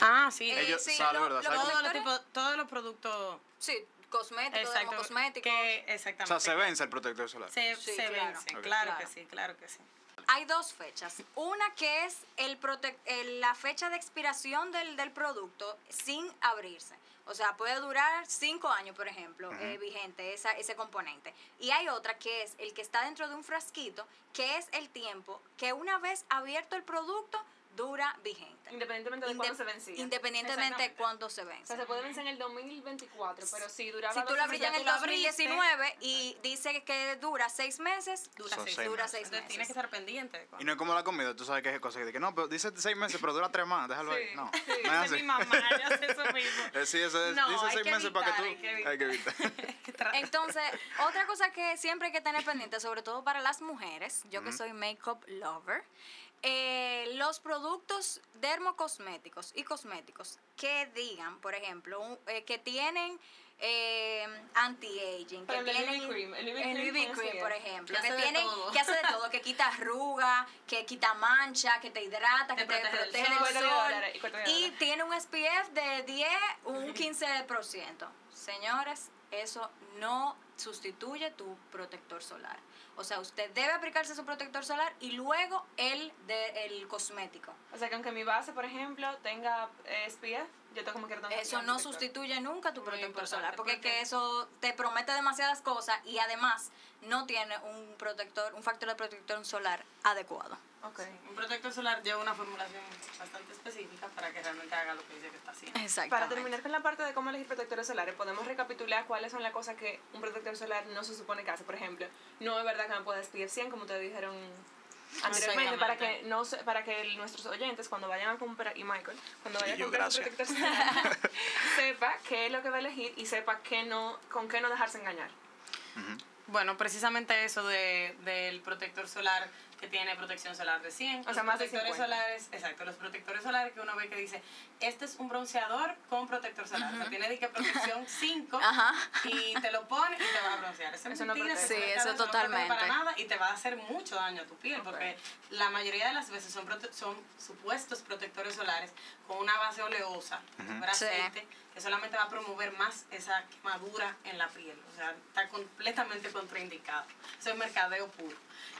Ah, Ah, sí. Eh, Ellos sí, saben, lo- ¿verdad? lo- Saben todos, los tipos, todos los productos. Sí, cosméticos, Exacto. cosméticos. Que, O exactamente. sea, se vence el protector solar. Se, Sí, se claro. vencen. Ok. Claro, Claro. que sí, claro que sí. Hay dos fechas. Una que es el prote- el- la fecha de expiración del, del producto sin abrirse. O sea, puede durar cinco años, por ejemplo, eh, vigente esa, ese componente. Y hay otra que es el que está dentro de un frasquito, que es el tiempo que una vez abierto el producto dura vigente. Independientemente de Inde- cuándo se vencía. Independientemente de cuándo se O vence. sea, se puede vencer en el 2024, pero si duraba Si tú la abriste en el tú la abriste. 2019 y dice que dura seis meses, Dura Son seis, seis dura meses. seis Entonces meses. tienes que estar pendiente. Y no es como la comida, tú sabes que es cosa que dice, no, pero dice seis meses, pero dura tres más, déjalo ahí. No, sí, no es Esa es así. mi mamá, yo sé eso mismo. Eh, Sí, eso es, No, dice seis meses para que tú. evitar, hay que Hay que evitar. Entonces, otra cosa que siempre hay que tener pendiente, sobre todo para las mujeres, yo que soy makeup lover, eh, los productos dermocosméticos y cosméticos que digan, por ejemplo, un- eh, que tienen eh, anti-aging, que el tienen cream, el BB el cream por ejemplo, Que que, tienen, que hace de todo, que quita arruga, que quita mancha, que te hidrata, Te que te protege del sol. del y tiene un SPF de 10, un 15%. Señores, eso no sustituye tu protector solar. O sea, usted debe aplicarse su protector solar y luego el de, el cosmético. O sea, que aunque mi base, por ejemplo, tenga eh, SPF, yo tengo como quiero tener Eso no sustituye nunca tu protector solar, porque, es porque- que eso te promete demasiadas cosas y además no tiene un protector, un factor de protector solar adecuado. Ok. Un protector solar lleva una formulación bastante específica para que realmente haga lo que dice que está haciendo. Exactamente. Para terminar con la parte de cómo elegir protectores solares, podemos recapitular cuáles son las cosas que un protector solar no se supone que hace. Por ejemplo, no es verdad que me pueda SPF 100, como ustedes dijeron anteriormente, para que, no, para que el- nuestros oyentes, cuando vayan a comprar, y Michael, cuando vayan a comprar su protector solar, sepa qué es lo que va a elegir y sepa qué no, con qué no dejarse engañar. Bueno, precisamente eso de, del protector solar que tiene protección solar de 100. O sea, los más protectores 50. solares, exacto, los protectores solares que uno ve que dice, este es un bronceador con protector solar. O sea, tiene de que protección 5 Ajá. y te lo pones y te va a broncear. Eso, es Eso no mentira, protege. Sí, eso no totalmente. para nada y te va a hacer mucho daño a tu piel porque la mayoría de las veces son, prote- son supuestos protectores solares con una base oleosa, como si fuera Sí. Que solamente va a promover más esa quemadura en la piel. O sea, está completamente contraindicado. Eso es mercadeo puro.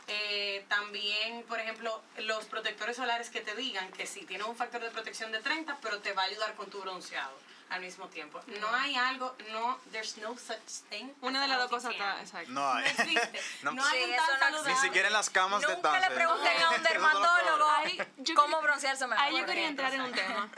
Eh, también, por ejemplo, los protectores solares que te digan que sí, tiene un factor de protección de 30, pero te va a ayudar con tu bronceado al mismo tiempo. No hay algo, no, there's no such thing. Una de las dos cosas está, exacto. No hay. No existe. No. No, hay Sí, un tan no saludable. Ni siquiera en las camas de Nunca le pregunten a un dermatólogo yo cómo broncearse mejor. Ahí yo quería entrar en un tema.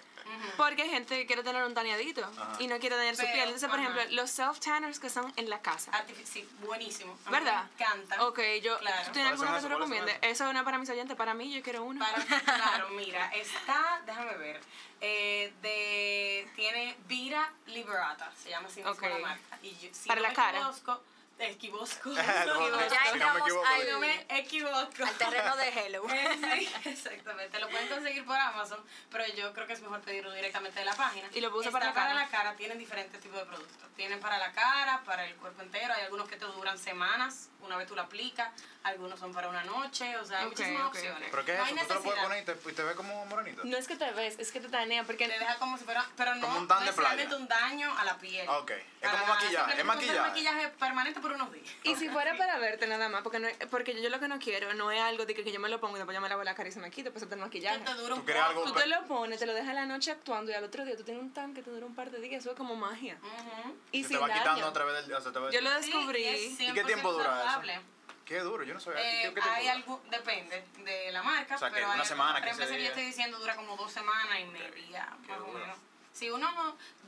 Porque hay gente que quiere tener un taneadito y no quiere tener su piel. Entonces, por ejemplo, los self-tanners que son en la casa. Sí, buenísimo. A ¿Verdad? Me encantan. Ok, yo. Claro. ¿Tú tienes ¿Cuáles son alguna que te ¿Cuáles son recomiende? Eso no es para mis oyentes, para mí yo quiero uno. Para, claro, mira, está, déjame ver, eh, de, tiene Vira Liberata, se llama así mismo Ok. la marca. Y yo, si Para no la me cara. Equivoco, te equivosco. No, Ya no entramos equivoco, al- Si no me equivoco. Al terreno de Hello. Eh, sí, exactamente. Lo pueden conseguir por Amazon, pero yo creo que es mejor pedirlo directamente de la página. Y lo Está para la para cara. la cara, tienen diferentes tipos de productos. Tienen para la cara, para el cuerpo entero. Hay algunos que te duran semanas, una vez tú lo aplicas. Algunos son para una noche, o sea, hay Ok, muchísimas ok, opciones. ok. ¿Pero qué es No hay eso? ¿Tú te lo puedes poner y te, y te ves como morenito? No es que te ves, es que te tanea. Porque Te deja como si fuera, pero no, Como un tan no de es playa. realmente un daño a la piel. Ok. Es Para como maquillaje, es maquillaje. maquillaje permanente por unos días. Y si fuera para verte nada más, porque, no, porque yo lo que no quiero no es algo de que, que yo me lo pongo y después yo me lavo la cara y se me quita, pues te maquillaje. Te dura un ¿Tú algo Tú te lo pones, te lo dejas la noche actuando y al otro día tú tienes un tan que te dura un par de días, eso es como magia. Ujú. Y Se sin te va quitando a través del... o sea, te va- Yo lo Sí, descubrí. es ¿Y qué tiempo 100% dura saludable. eso? Qué duro, yo no sabía. Eh, ¿Qué, qué tiempo hay algo, depende de la marca, O sea, que pero una hay semana, por ejemplo, 15 ese que yo estoy diciendo dura como dos semanas y media, más o menos. Si uno,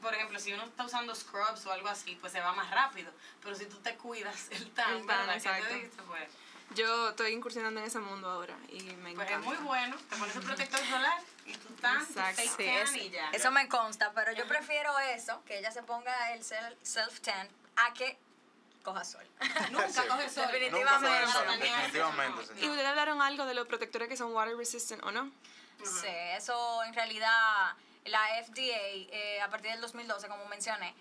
por ejemplo, si uno está usando scrubs o algo así, pues se va más rápido. Pero si tú te cuidas el tan, El tan, exacto. te diste, pues, Yo estoy incursionando en ese mundo ahora y me pues encanta. es muy bueno. Te pones el protector solar y tu tan, tu Exacto. fake Sí, tan es- y ya. eso me consta, pero yo prefiero eso, que ella se ponga el sel- self-tan, a que coja sol. Nunca Sí. coge sol. Nunca sol, definitivamente. ¿Y ustedes hablaron algo de los protectores que son water resistant o no? Sí, eso en realidad la FDA eh, a partir del 2012, como mencioné,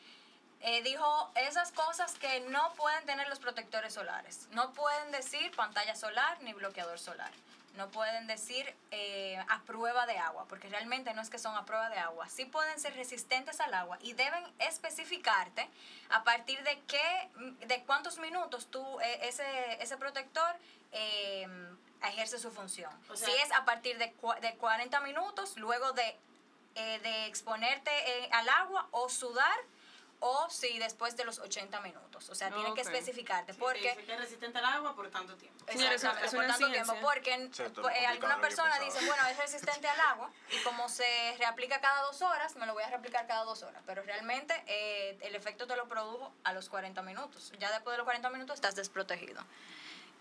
eh, dijo esas cosas que no pueden tener los protectores solares. No pueden decir pantalla solar ni bloqueador solar. No pueden decir eh, a prueba de agua, porque realmente no es que son a prueba de agua. Sí pueden ser resistentes al agua y deben especificarte a partir de qué, de cuántos minutos tú eh, ese, ese protector eh, ejerce su función. O sea- si es a partir de, de 40 minutos, luego de, eh, de exponerte eh, al agua o sudar o si después de los 80 minutos. O sea, tiene que Ok. especificarte Sí, porque... dice que es resistente al agua por tanto tiempo. Exactamente, es por tanto tiempo, porque eh, algunas que personas dicen, bueno, es resistente al agua y como se reaplica cada dos horas, me lo voy a reaplicar cada dos horas. Pero realmente eh, el efecto te lo produjo a los 40 minutos. Ya después de los 40 minutos estás desprotegido.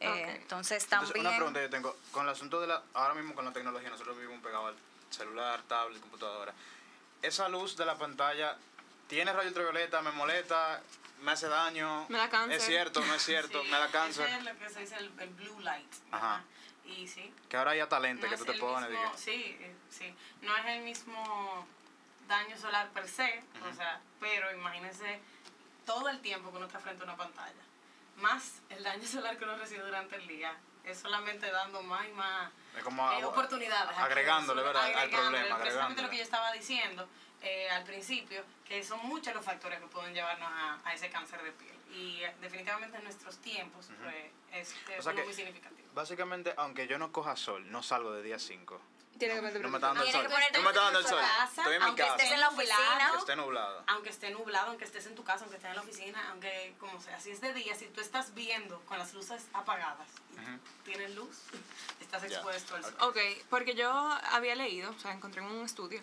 Eh, Ok. Entonces Entonces, también... una pregunta que yo tengo. Con el asunto de la. Ahora mismo con la tecnología, nosotros vivimos pegados al celular, tablet, computadora. Esa luz de la pantalla tiene rayo ultravioleta, me molesta, me hace daño. Me da cáncer. Es cierto, no es cierto, Sí, me da cáncer. Ese es lo que se dice el, el blue light. Ajá. Y sí. Que ahora hay hasta lente no que tú te pones. mismo-. Sí, eh, sí. No es el mismo daño solar per se, o sea, pero imagínense todo el tiempo que uno está frente a una pantalla. Más el daño solar que uno recibe durante el día. Es solamente dando más y más como eh, oportunidades. agregándole, ¿verdad? Al problema, Precisamente lo que yo estaba diciendo eh, al principio, que son muchos los factores que pueden llevarnos a, a ese cáncer de piel. Y eh, definitivamente en nuestros tiempos pues, es, es O sea muy significativo. Básicamente, aunque yo no coja sol, no salgo de día 5. Tiene que meter No me está dando el sol. No me está dando el sol. Estoy en mi aunque casa. estés en la oficina. Que esté nublado. Aunque esté nublado, aunque estés en tu casa, aunque estés en la oficina, aunque como sea, si es de día, si tú estás viendo con las luces apagadas y Ujú. tienes luz, estás expuesto al sol. Ok, porque yo había leído, o sea, encontré en un estudio.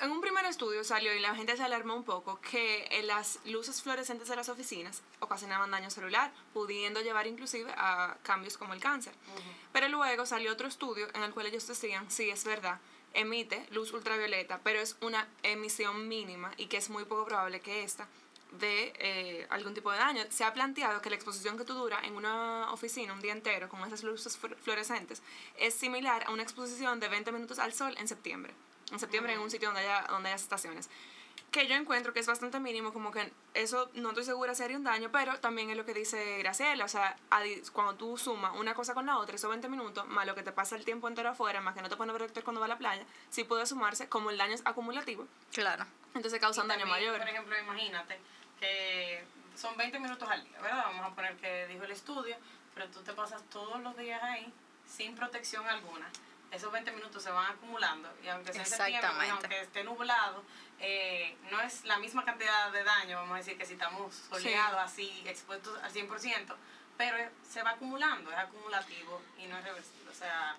En un primer estudio salió y la gente se alarmó un poco que eh, las luces fluorescentes de las oficinas ocasionaban daño celular, pudiendo llevar inclusive a cambios como el cáncer. Pero luego salió otro estudio en el cual ellos decían, sí, es verdad, emite luz ultravioleta, pero es una emisión mínima y que es muy poco probable que esta de eh, algún tipo de daño. Se ha planteado que la exposición que tú dura en una oficina un día entero con esas luces flu- fluorescentes es similar a una exposición de 20 minutos al sol en septiembre. En septiembre en un sitio donde haya, donde haya estaciones. Que yo encuentro que es bastante mínimo, como que eso no estoy segura si haría un daño, pero también es lo que dice Graciela, o sea, cuando tú sumas una cosa con la otra, esos 20 minutos, más lo que te pasa el tiempo entero afuera, más que no te pone protector cuando va a la playa, sí puede sumarse, como el daño es acumulativo, Claro. entonces causa un daño mayor. Por ejemplo, imagínate que son 20 minutos al día, ¿verdad? Vamos a poner que dijo el estudio, pero tú te pasas todos los días ahí sin protección alguna. Esos 20 minutos se van acumulando y aunque sea en septiembre, y aunque esté nublado, eh, no es la misma cantidad de daño, vamos a decir que si estamos soleados así, expuestos al 100%, pero se va acumulando, es acumulativo y no es reversible. O sea,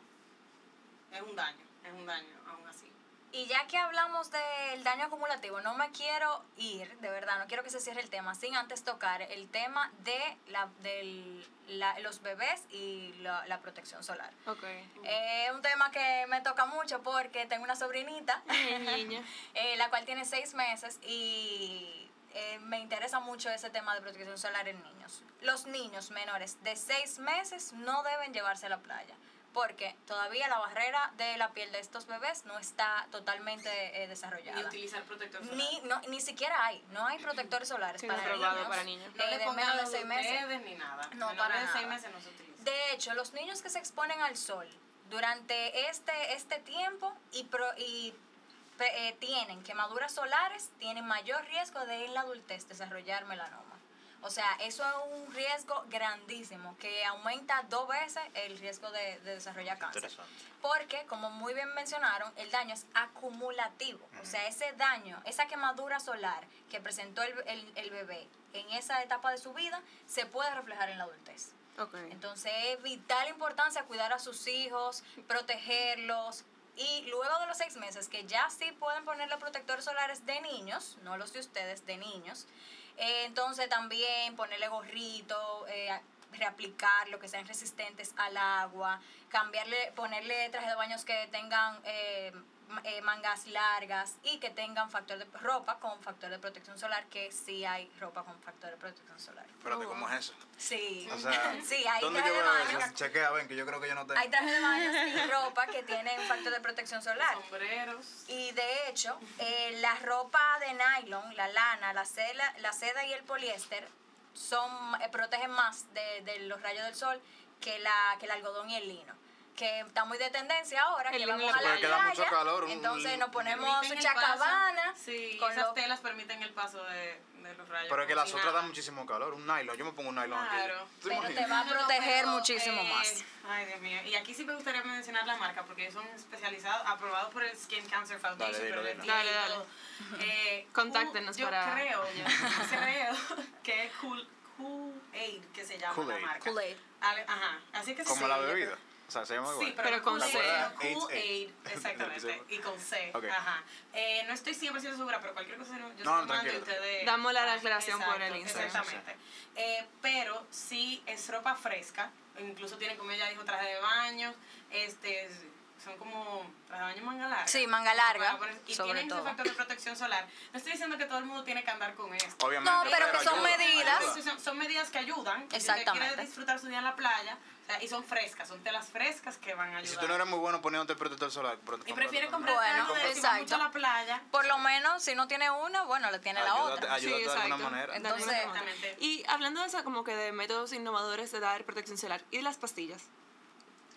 es un daño, es un daño aún así. Y ya que hablamos del daño acumulativo, no me quiero ir, de verdad, no quiero que se cierre el tema sin antes tocar el tema de la, del, la- los bebés y la, la protección solar. Ok. Es un tema que me toca mucho porque tengo una sobrinita, Niña. eh, la cual tiene seis meses y eh, me interesa mucho ese tema de protección solar en niños. Los niños menores de seis meses no deben llevarse a la playa porque todavía la barrera de la piel de estos bebés no está totalmente eh, Ni desarrollada. utilizar protector solar. Ni, no, ni siquiera hay, no hay protectores solares Sí, para, no niños, para niños. No eh, le de pongan seis meses. ustedes ni nada. No, para de seis nada. meses no se utiliza. De hecho, los niños que se exponen al sol durante este, este tiempo y, pro- y pe- eh, tienen quemaduras solares, tienen mayor riesgo de en la adultez desarrollar melanoma. O sea, eso es un riesgo grandísimo que aumenta dos veces el riesgo de, de desarrollar cáncer. Interesante. Porque, como muy bien mencionaron, el daño es acumulativo. O sea, ese daño, esa quemadura solar que presentó el, el- el bebé en esa etapa de su vida, se puede reflejar en la adultez. Entonces es vital importancia cuidar a sus hijos, protegerlos. Y luego de los seis meses, que ya sí pueden ponerle protectores solares de niños, no los de ustedes, de niños, eh, entonces también ponerle gorrito, eh, reaplicar lo que sean resistentes al agua, cambiarle, ponerle trajes de baños que tengan eh, eh, mangas largas y que tengan factor de ropa con factor de protección solar, que sí hay ropa con factor de protección solar. Espérate, ¿cómo es eso? Sí, O sea, sí, hay ¿dónde yo de eso? Chequea, ven, que yo creo que yo no tengo. Hay trajes de baños y ropa que tienen factor de protección solar. Sombreros. Y de hecho, eh, la ropa de nylon, la lana, la seda, la seda y el poliéster son eh, protegen más de, de los rayos del sol que la que el algodón y el lino. Que está muy de tendencia ahora, El que vamos a la quedar mucho playa, calor, un- entonces nos ponemos Permiten el chacabana Sí, con esas lo- telas permiten el paso de, de los rayos. Pero es que como las si otras nada. dan muchísimo calor. Un nylon, yo me pongo un nylon Claro. aquí. ¿Tú Pero te imaginas? va a proteger pero, muchísimo eh, más. Ay, Dios mío. Y aquí sí me gustaría mencionar la marca porque ellos son especializados, aprobados por el Skin Cancer Foundation. Dale, dilo, el dilo. FDA y Dale, dale. todo. Eh, Contáctenos Cool- para- Yo creo, creo que es Cool, cool Aid que se llama Kool-Aid. la marca. Kool-Aid. Ale- Ajá. Así que Como sí, la yo- bebida. O sea, se llama igual. Sí, pero, Pero con Kool-Aid, C. no, AIDS, Kool Aid, AIDS. exactamente, y con C, Ok. ajá. Eh, no estoy 100% segura, pero cualquier cosa, no, yo No, tranquilo. ustedes. Damos la declaración por el Instagram. Exactamente. Eh, pero sí es ropa fresca, incluso tiene, como ella dijo, traje de baño, este, son como traje de baño manga larga. Sí, manga larga, poner- Y sobre tienen todo. ese factor de protección solar. No estoy diciendo que todo el mundo tiene que andar con esto. Obviamente. No, pero que son ayuda, medidas. ayuda. Son, son medidas que ayudan. Si usted Exactamente. quiere disfrutar su día en la playa, o sea, y son frescas, son telas frescas que van a Y ayudar. si tú no eres muy bueno poniéndote el protector solar, y prefiere protector comprar Bueno, de si mucho a la playa. Por lo menos, si no tiene una, bueno, le tiene la otra. ayúdate de alguna manera. Entonces-. Exactamente. Y hablando de eso, como que de métodos innovadores de dar protección solar y de las pastillas.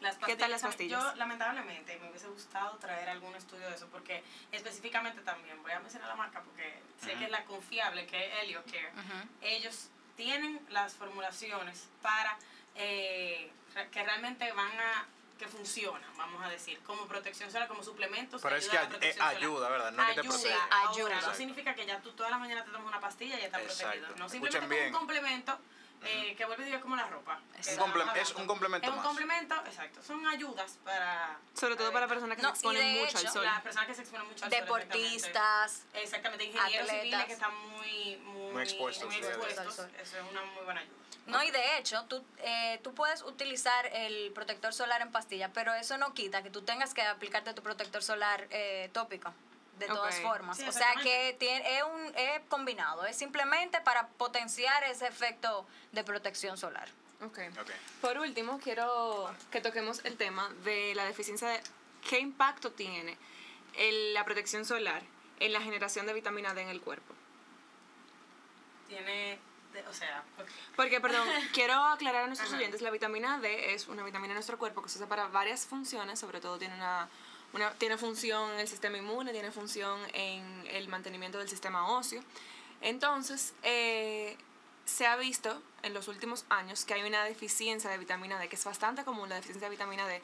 Las ¿Qué tal las pastillas? Yo, lamentablemente, me hubiese gustado traer algún estudio de eso, porque específicamente también, voy a mencionar la marca porque sé que es la confiable, que es HelioCare. Ujú. Ellos tienen las formulaciones para eh, que realmente van a que funcionan, vamos a decir, como protección solar, como suplementos. Pero es que a eh, ayuda, ¿verdad? No es que te ayuda, protege. Ahora, Ayuda. no significa que ya tú toda la mañana te tomas una pastilla y ya está Exacto. protegido. No Escuchen simplemente como bien. un complemento eh, que vuelve a como la ropa. es un complemento Es un más. complemento, exacto. Son ayudas para... Sobre todo para personas que No, se y exponen mucho al sol. Las personas que se exponen mucho al sol, Deportistas. Exactamente, ingenieros atletas. civiles que están muy, muy, Muy expuestos, muy sí, al expuestos. sol. Eso es una muy buena ayuda. No, y de hecho, tú, eh, tú puedes utilizar el protector solar en pastilla, pero eso no quita que tú tengas que aplicarte tu protector solar eh, tópico. De todas formas. Sí, o sea que tiene, es, un, es combinado. Es simplemente para potenciar ese efecto de protección solar. Ok. Ok. Por último, quiero que toquemos el tema de la deficiencia de qué impacto tiene el- la protección solar en la generación de vitamina D en el cuerpo. Tiene, de- o sea, Porque, perdón, quiero aclarar a nuestros oyentes, la vitamina D es una vitamina en nuestro cuerpo que se usa para varias funciones, sobre todo tiene una, una tiene función en el sistema inmune, tiene función en el mantenimiento del sistema óseo. Entonces, eh, se ha visto en los últimos años que hay una deficiencia de vitamina D, que es bastante común la deficiencia de vitamina D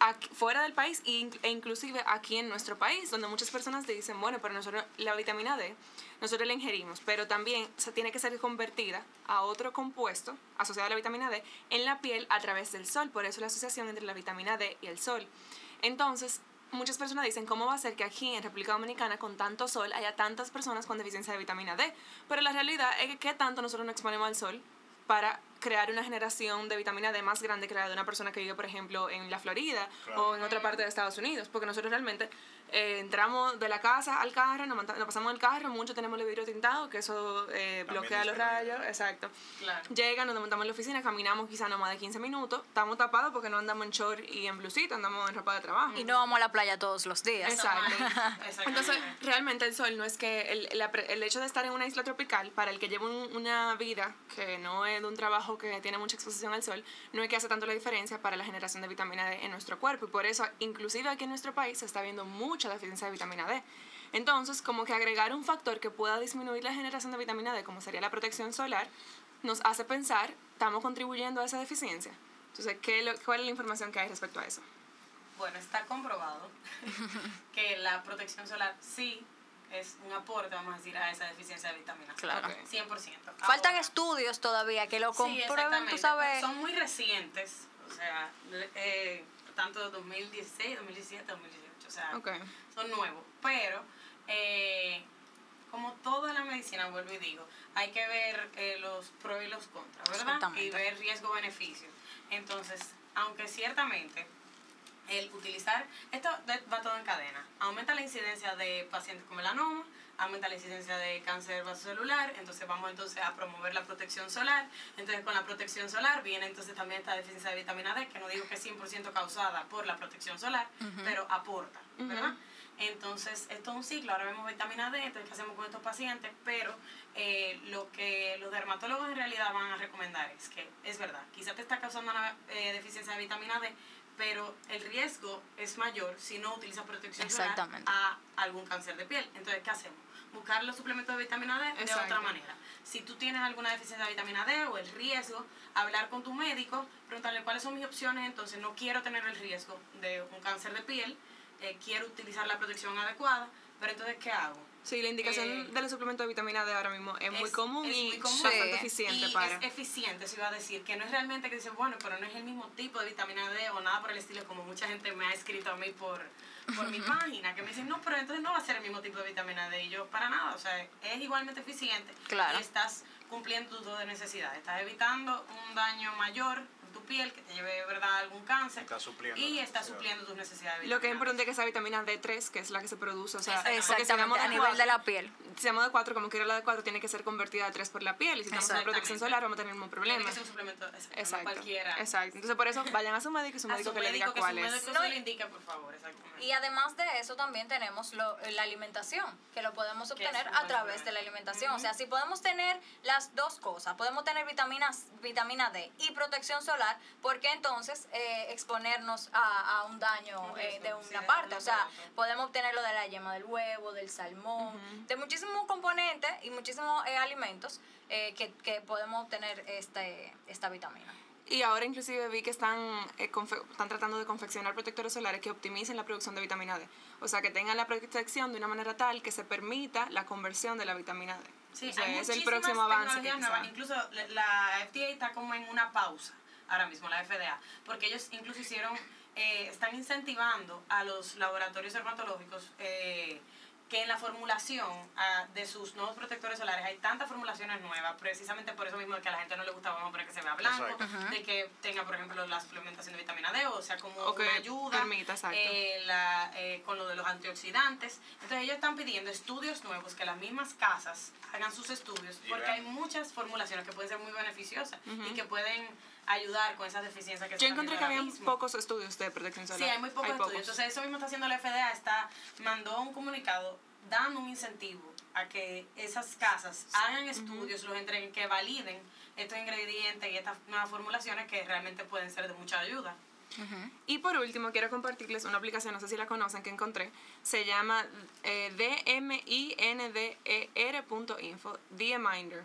aquí- fuera del país e e inclusive aquí en nuestro país, donde muchas personas te dicen, bueno, pero nosotros la vitamina D, nosotros la ingerimos, pero también se tiene que ser convertida a otro compuesto asociado a la vitamina D en la piel a través del sol, por eso la asociación entre la vitamina D y el sol. Entonces, muchas personas dicen, ¿cómo va a ser que aquí en República Dominicana con tanto sol haya tantas personas con deficiencia de vitamina D? Pero la realidad es que qué tanto nosotros nos exponemos al sol para crear una generación de vitamina D más grande que la de una persona que vive, por ejemplo, en la Florida o en otra parte de Estados Unidos, porque nosotros realmente eh, entramos de la casa al carro, nos, nos pasamos el carro, mucho tenemos el vidrio tintado, que eso eh, bloquea los rayos, exacto. claro. Llegan, nos montamos en la oficina, caminamos quizá no más de 15 minutos, estamos tapados porque no andamos en short y en blusita, andamos en ropa de trabajo. Y no vamos a la playa todos los días. Exacto. Entonces, realmente el sol no es que el, la pre- el hecho de estar en una isla tropical, para el que lleva un- una vida que no es de un trabajo que tiene mucha exposición al sol, no es que hace tanto la diferencia para la generación de vitamina D en nuestro cuerpo. Y por eso, inclusive aquí en nuestro país, se está viendo mucha deficiencia de vitamina D. Entonces, como que agregar un factor que pueda disminuir la generación de vitamina D, como sería la protección solar, nos hace pensar, ¿estamos contribuyendo a esa deficiencia? Entonces, ¿qué, lo- ¿cuál es la información que hay respecto a eso? Bueno, está comprobado que la protección solar sí es un aporte, vamos a decir, a esa deficiencia de vitaminas. Claro. Ok. 100%. Faltan estudios todavía que lo sí, comprueben, exactamente, tú sabes. Son muy recientes, o sea, eh, tanto de 2016, 2017, 2018, o sea, son nuevos. Pero, eh, como toda la medicina, vuelvo y digo, hay que ver eh, los pros y los contras, ¿verdad? Y ver riesgo-beneficio. Entonces, aunque ciertamente el utilizar, esto va todo en cadena, aumenta la incidencia de pacientes con melanoma, aumenta la incidencia de cáncer vasocelular, entonces vamos entonces a promover la protección solar, entonces con la protección solar viene entonces también esta deficiencia de vitamina D, que no digo que es 100% causada por la protección solar, pero aporta, ¿verdad? Entonces, esto es un ciclo, ahora vemos vitamina D, entonces, ¿qué hacemos con estos pacientes? Pero eh, lo que los dermatólogos en realidad van a recomendar es que, es verdad, quizá te está causando una eh, deficiencia de vitamina D, pero el riesgo es mayor si no utilizas protección solar a algún cáncer de piel. Entonces, ¿qué hacemos? buscar los suplementos de vitamina D de otra manera. Si tú tienes alguna deficiencia de vitamina D o el riesgo, hablar con tu médico, preguntarle cuáles son mis opciones, entonces no quiero tener el riesgo de un cáncer de piel, eh, quiero utilizar la protección adecuada, pero entonces ¿qué hago? Sí, la indicación Eh, de los suplementos de vitamina D ahora mismo es, muy común es y muy común. bastante eficiente y para... es eficiente, se iba a decir, que no es realmente que dice, bueno, pero no es el mismo tipo de vitamina D o nada por el estilo, como mucha gente me ha escrito a mí por, por mi página, que me dicen, no, pero entonces no va a ser el mismo tipo de vitamina D. Y yo, para nada, o sea, es igualmente eficiente. Claro. Y estás cumpliendo tus dos necesidades. Estás evitando un daño mayor piel que te lleve, ¿verdad?, algún cáncer. Y necesidades. supliendo tus necesidades de Lo que es importante es que esa vitamina D3, que es la que se produce, o sea, Exactamente. Exactamente, a nivel de la piel. si hablamos de 4, como quiera la de 4 tiene que ser convertida a 3 por la piel y si estamos en Exactamente. protección solar vamos a tener el mismo Tiene problema. que ser un suplemento, exacto, cualquiera. Exacto. Entonces por eso vayan a su médico y su médico su que le diga que cuál su es. médico No, y- lo indique, por favor, exactamente. Y además de eso también tenemos lo- la alimentación, que lo podemos obtener a través de la alimentación. O sea, si podemos tener las dos cosas, podemos tener vitaminas, vitamina D y protección solar, ¿por qué entonces eh, exponernos a, a un daño eh, de una parte? O sea, parte. podemos obtenerlo de la yema del huevo, del salmón, de muchísimos componentes y muchísimos eh, alimentos eh, que, que podemos obtener este, esta vitamina. Y ahora inclusive vi que están, eh, están tratando de confeccionar protectores solares que optimicen la producción de vitamina D. O sea, que tengan la protección de una manera tal que se permita la conversión de la vitamina D. Sí, O sea, hay es el próximo avance. que nuevas. Incluso la- la FDA está como en una pausa ahora mismo, la FDA, porque ellos incluso hicieron, eh, están incentivando a los laboratorios dermatológicos eh, que en la formulación ah, de sus nuevos protectores solares hay tantas formulaciones nuevas, precisamente por eso mismo de que a la gente no le gusta, vamos a poner que se vea blanco, Exacto. de que tenga, por ejemplo, la suplementación de vitamina D, o sea, como O que una ayuda permita, exacto. eh, la, eh, con lo de los antioxidantes. Entonces ellos están pidiendo estudios nuevos, que las mismas casas hagan sus estudios, Y porque vean. hay muchas formulaciones que pueden ser muy beneficiosas y que pueden ayudar con esas deficiencias que se Yo están encontré que había mismo. pocos estudios de protección solar. Sí, hay muy pocos estudios. Entonces, eso mismo está haciendo la FDA, está, mandó un comunicado dando un incentivo a que esas casas hagan estudios, los entreguen, que validen estos ingredientes y estas nuevas formulaciones que realmente pueden ser de mucha ayuda. Y por último, quiero compartirles una aplicación, no sé si la conocen, que encontré. Se llama eh, dminder.info, Dminder.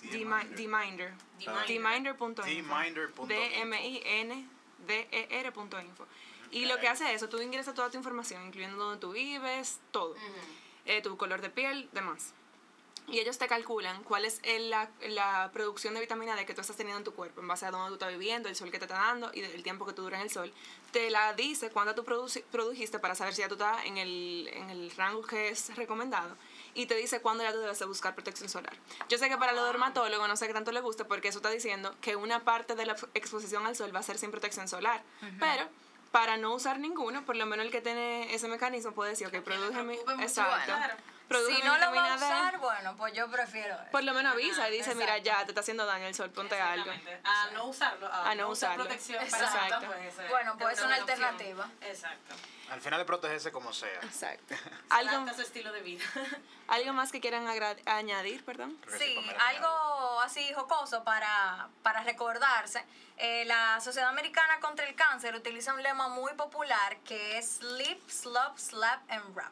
Dminder. Dminder. Dminder. Dminder.info. Dminder.info. Y lo que hace eso, tú ingresas toda tu información, incluyendo donde tú vives, todo. Eh, tu color de piel, demás. Y ellos te calculan cuál es el- la, la producción de vitamina D que tú estás teniendo en tu cuerpo, en base a dónde tú estás viviendo, el sol que te está dando y el tiempo que tú duras en el sol. Te la dice cuándo tú produci- produjiste para saber si ya tú estás en el, en el rango que es recomendado. Y te dice cuándo ya tú debes de buscar protección solar. Yo sé que para los dermatólogos no sé qué tanto le gusta porque eso está diciendo que una parte de la exposición al sol va a ser sin protección solar. Pero para no usar ninguno, por lo menos el que tiene ese mecanismo puede decir, ok, me produje mi... preocupe mucho, Exacto. claro. Si no lo va a usar, bueno, pues yo prefiero eso. Por lo menos avisa y dice, mira, exacto. ya te está haciendo daño el sol, ponte algo. Exactamente. A no usarlo, a, A no no usar usarlo. protección Exacto. para esto, pues Bueno, pues es una opción. alternativa. Exacto. Al final de protegerse como sea. Exacto. Algo ¿Algo, a su estilo de vida. algo más que quieran agra- añadir, perdón? Sí, algo así jocoso para, para recordarse. Eh, la Sociedad Americana contra el Cáncer utiliza un lema muy popular que es Sleep, Slop, Slap and Wrap,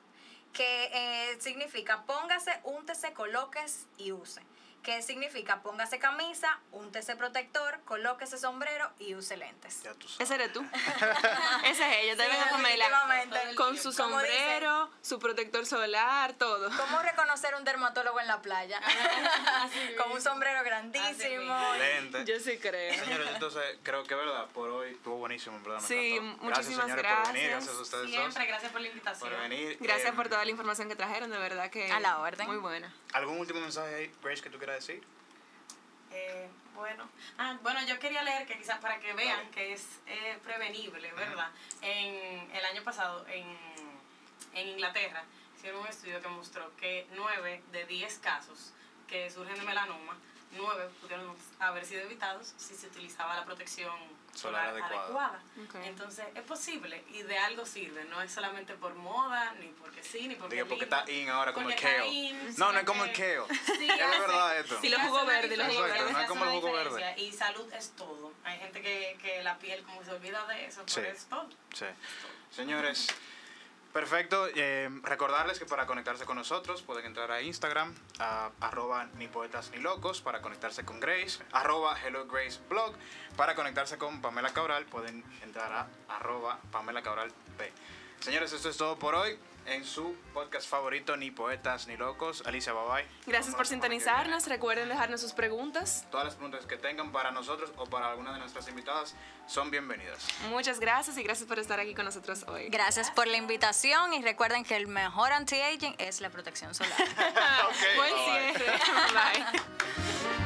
que eh, significa póngase, úntese, coloques y use. Que significa póngase camisa, úntese protector, colóquese sombrero y use lentes. Ya tú sabes. Ese eres tú. Ese es ella. Te Sí, Pamela definitivamente. con su sombrero, su protector solar, todo. ¿Cómo reconocer un dermatólogo en la playa? Con un sombrero grandísimo. Lente. Yo sí creo. Señores, entonces creo que verdad, por hoy estuvo buenísimo, en verdad. Me Sí, encantó. muchísimas gracias, señores, por venir. gracias. Gracias a ustedes Siempre, dos gracias por la invitación. por venir. Gracias Eh, por toda la información que trajeron, de verdad que... A la orden. Muy buena. ¿Algún último mensaje ahí, Grace, que tú quieras decir? Eh, bueno, ah, bueno, yo quería leer que quizás para que vean Dale. que es eh, prevenible, ¿verdad? En el año pasado en, en Inglaterra hicieron un estudio que mostró que 9 de 10 casos que surgen de melanoma, 9 pudieron haber sido evitados si se utilizaba la protección Solar solar, adecuada. Entonces es posible y de algo sirve, no es solamente por moda, ni porque sí, ni porque Digo, porque lindo. está in ahora como el in, No, no es como el kale. Sí, Es verdad esto. Los jugos diferencia, verdes. No es como el jugo verde. Y salud es todo. Hay gente que, que la piel como se olvida de eso, Sí. pero es todo. Sí. Señores, Perfecto. eh, recordarles que para conectarse con nosotros pueden entrar a Instagram, a arroba ni poetas ni locos, para conectarse con Grace, arroba Hello Grace Blog. Para conectarse con Pamela Cabral pueden entrar a arroba Pamela Cabral P. Señores, esto es todo por hoy en su podcast favorito, Ni Poetas ni Locos. Alicia, bye bye. Gracias por sintonizarnos. Recuerden dejarnos sus preguntas. Todas las preguntas que tengan para nosotros o para alguna de nuestras invitadas son bienvenidas. Muchas gracias y gracias por estar aquí con nosotros hoy. Gracias por la invitación y recuerden que el mejor anti-aging es la protección solar. Ok, Buen bye bye. cierre. Bye.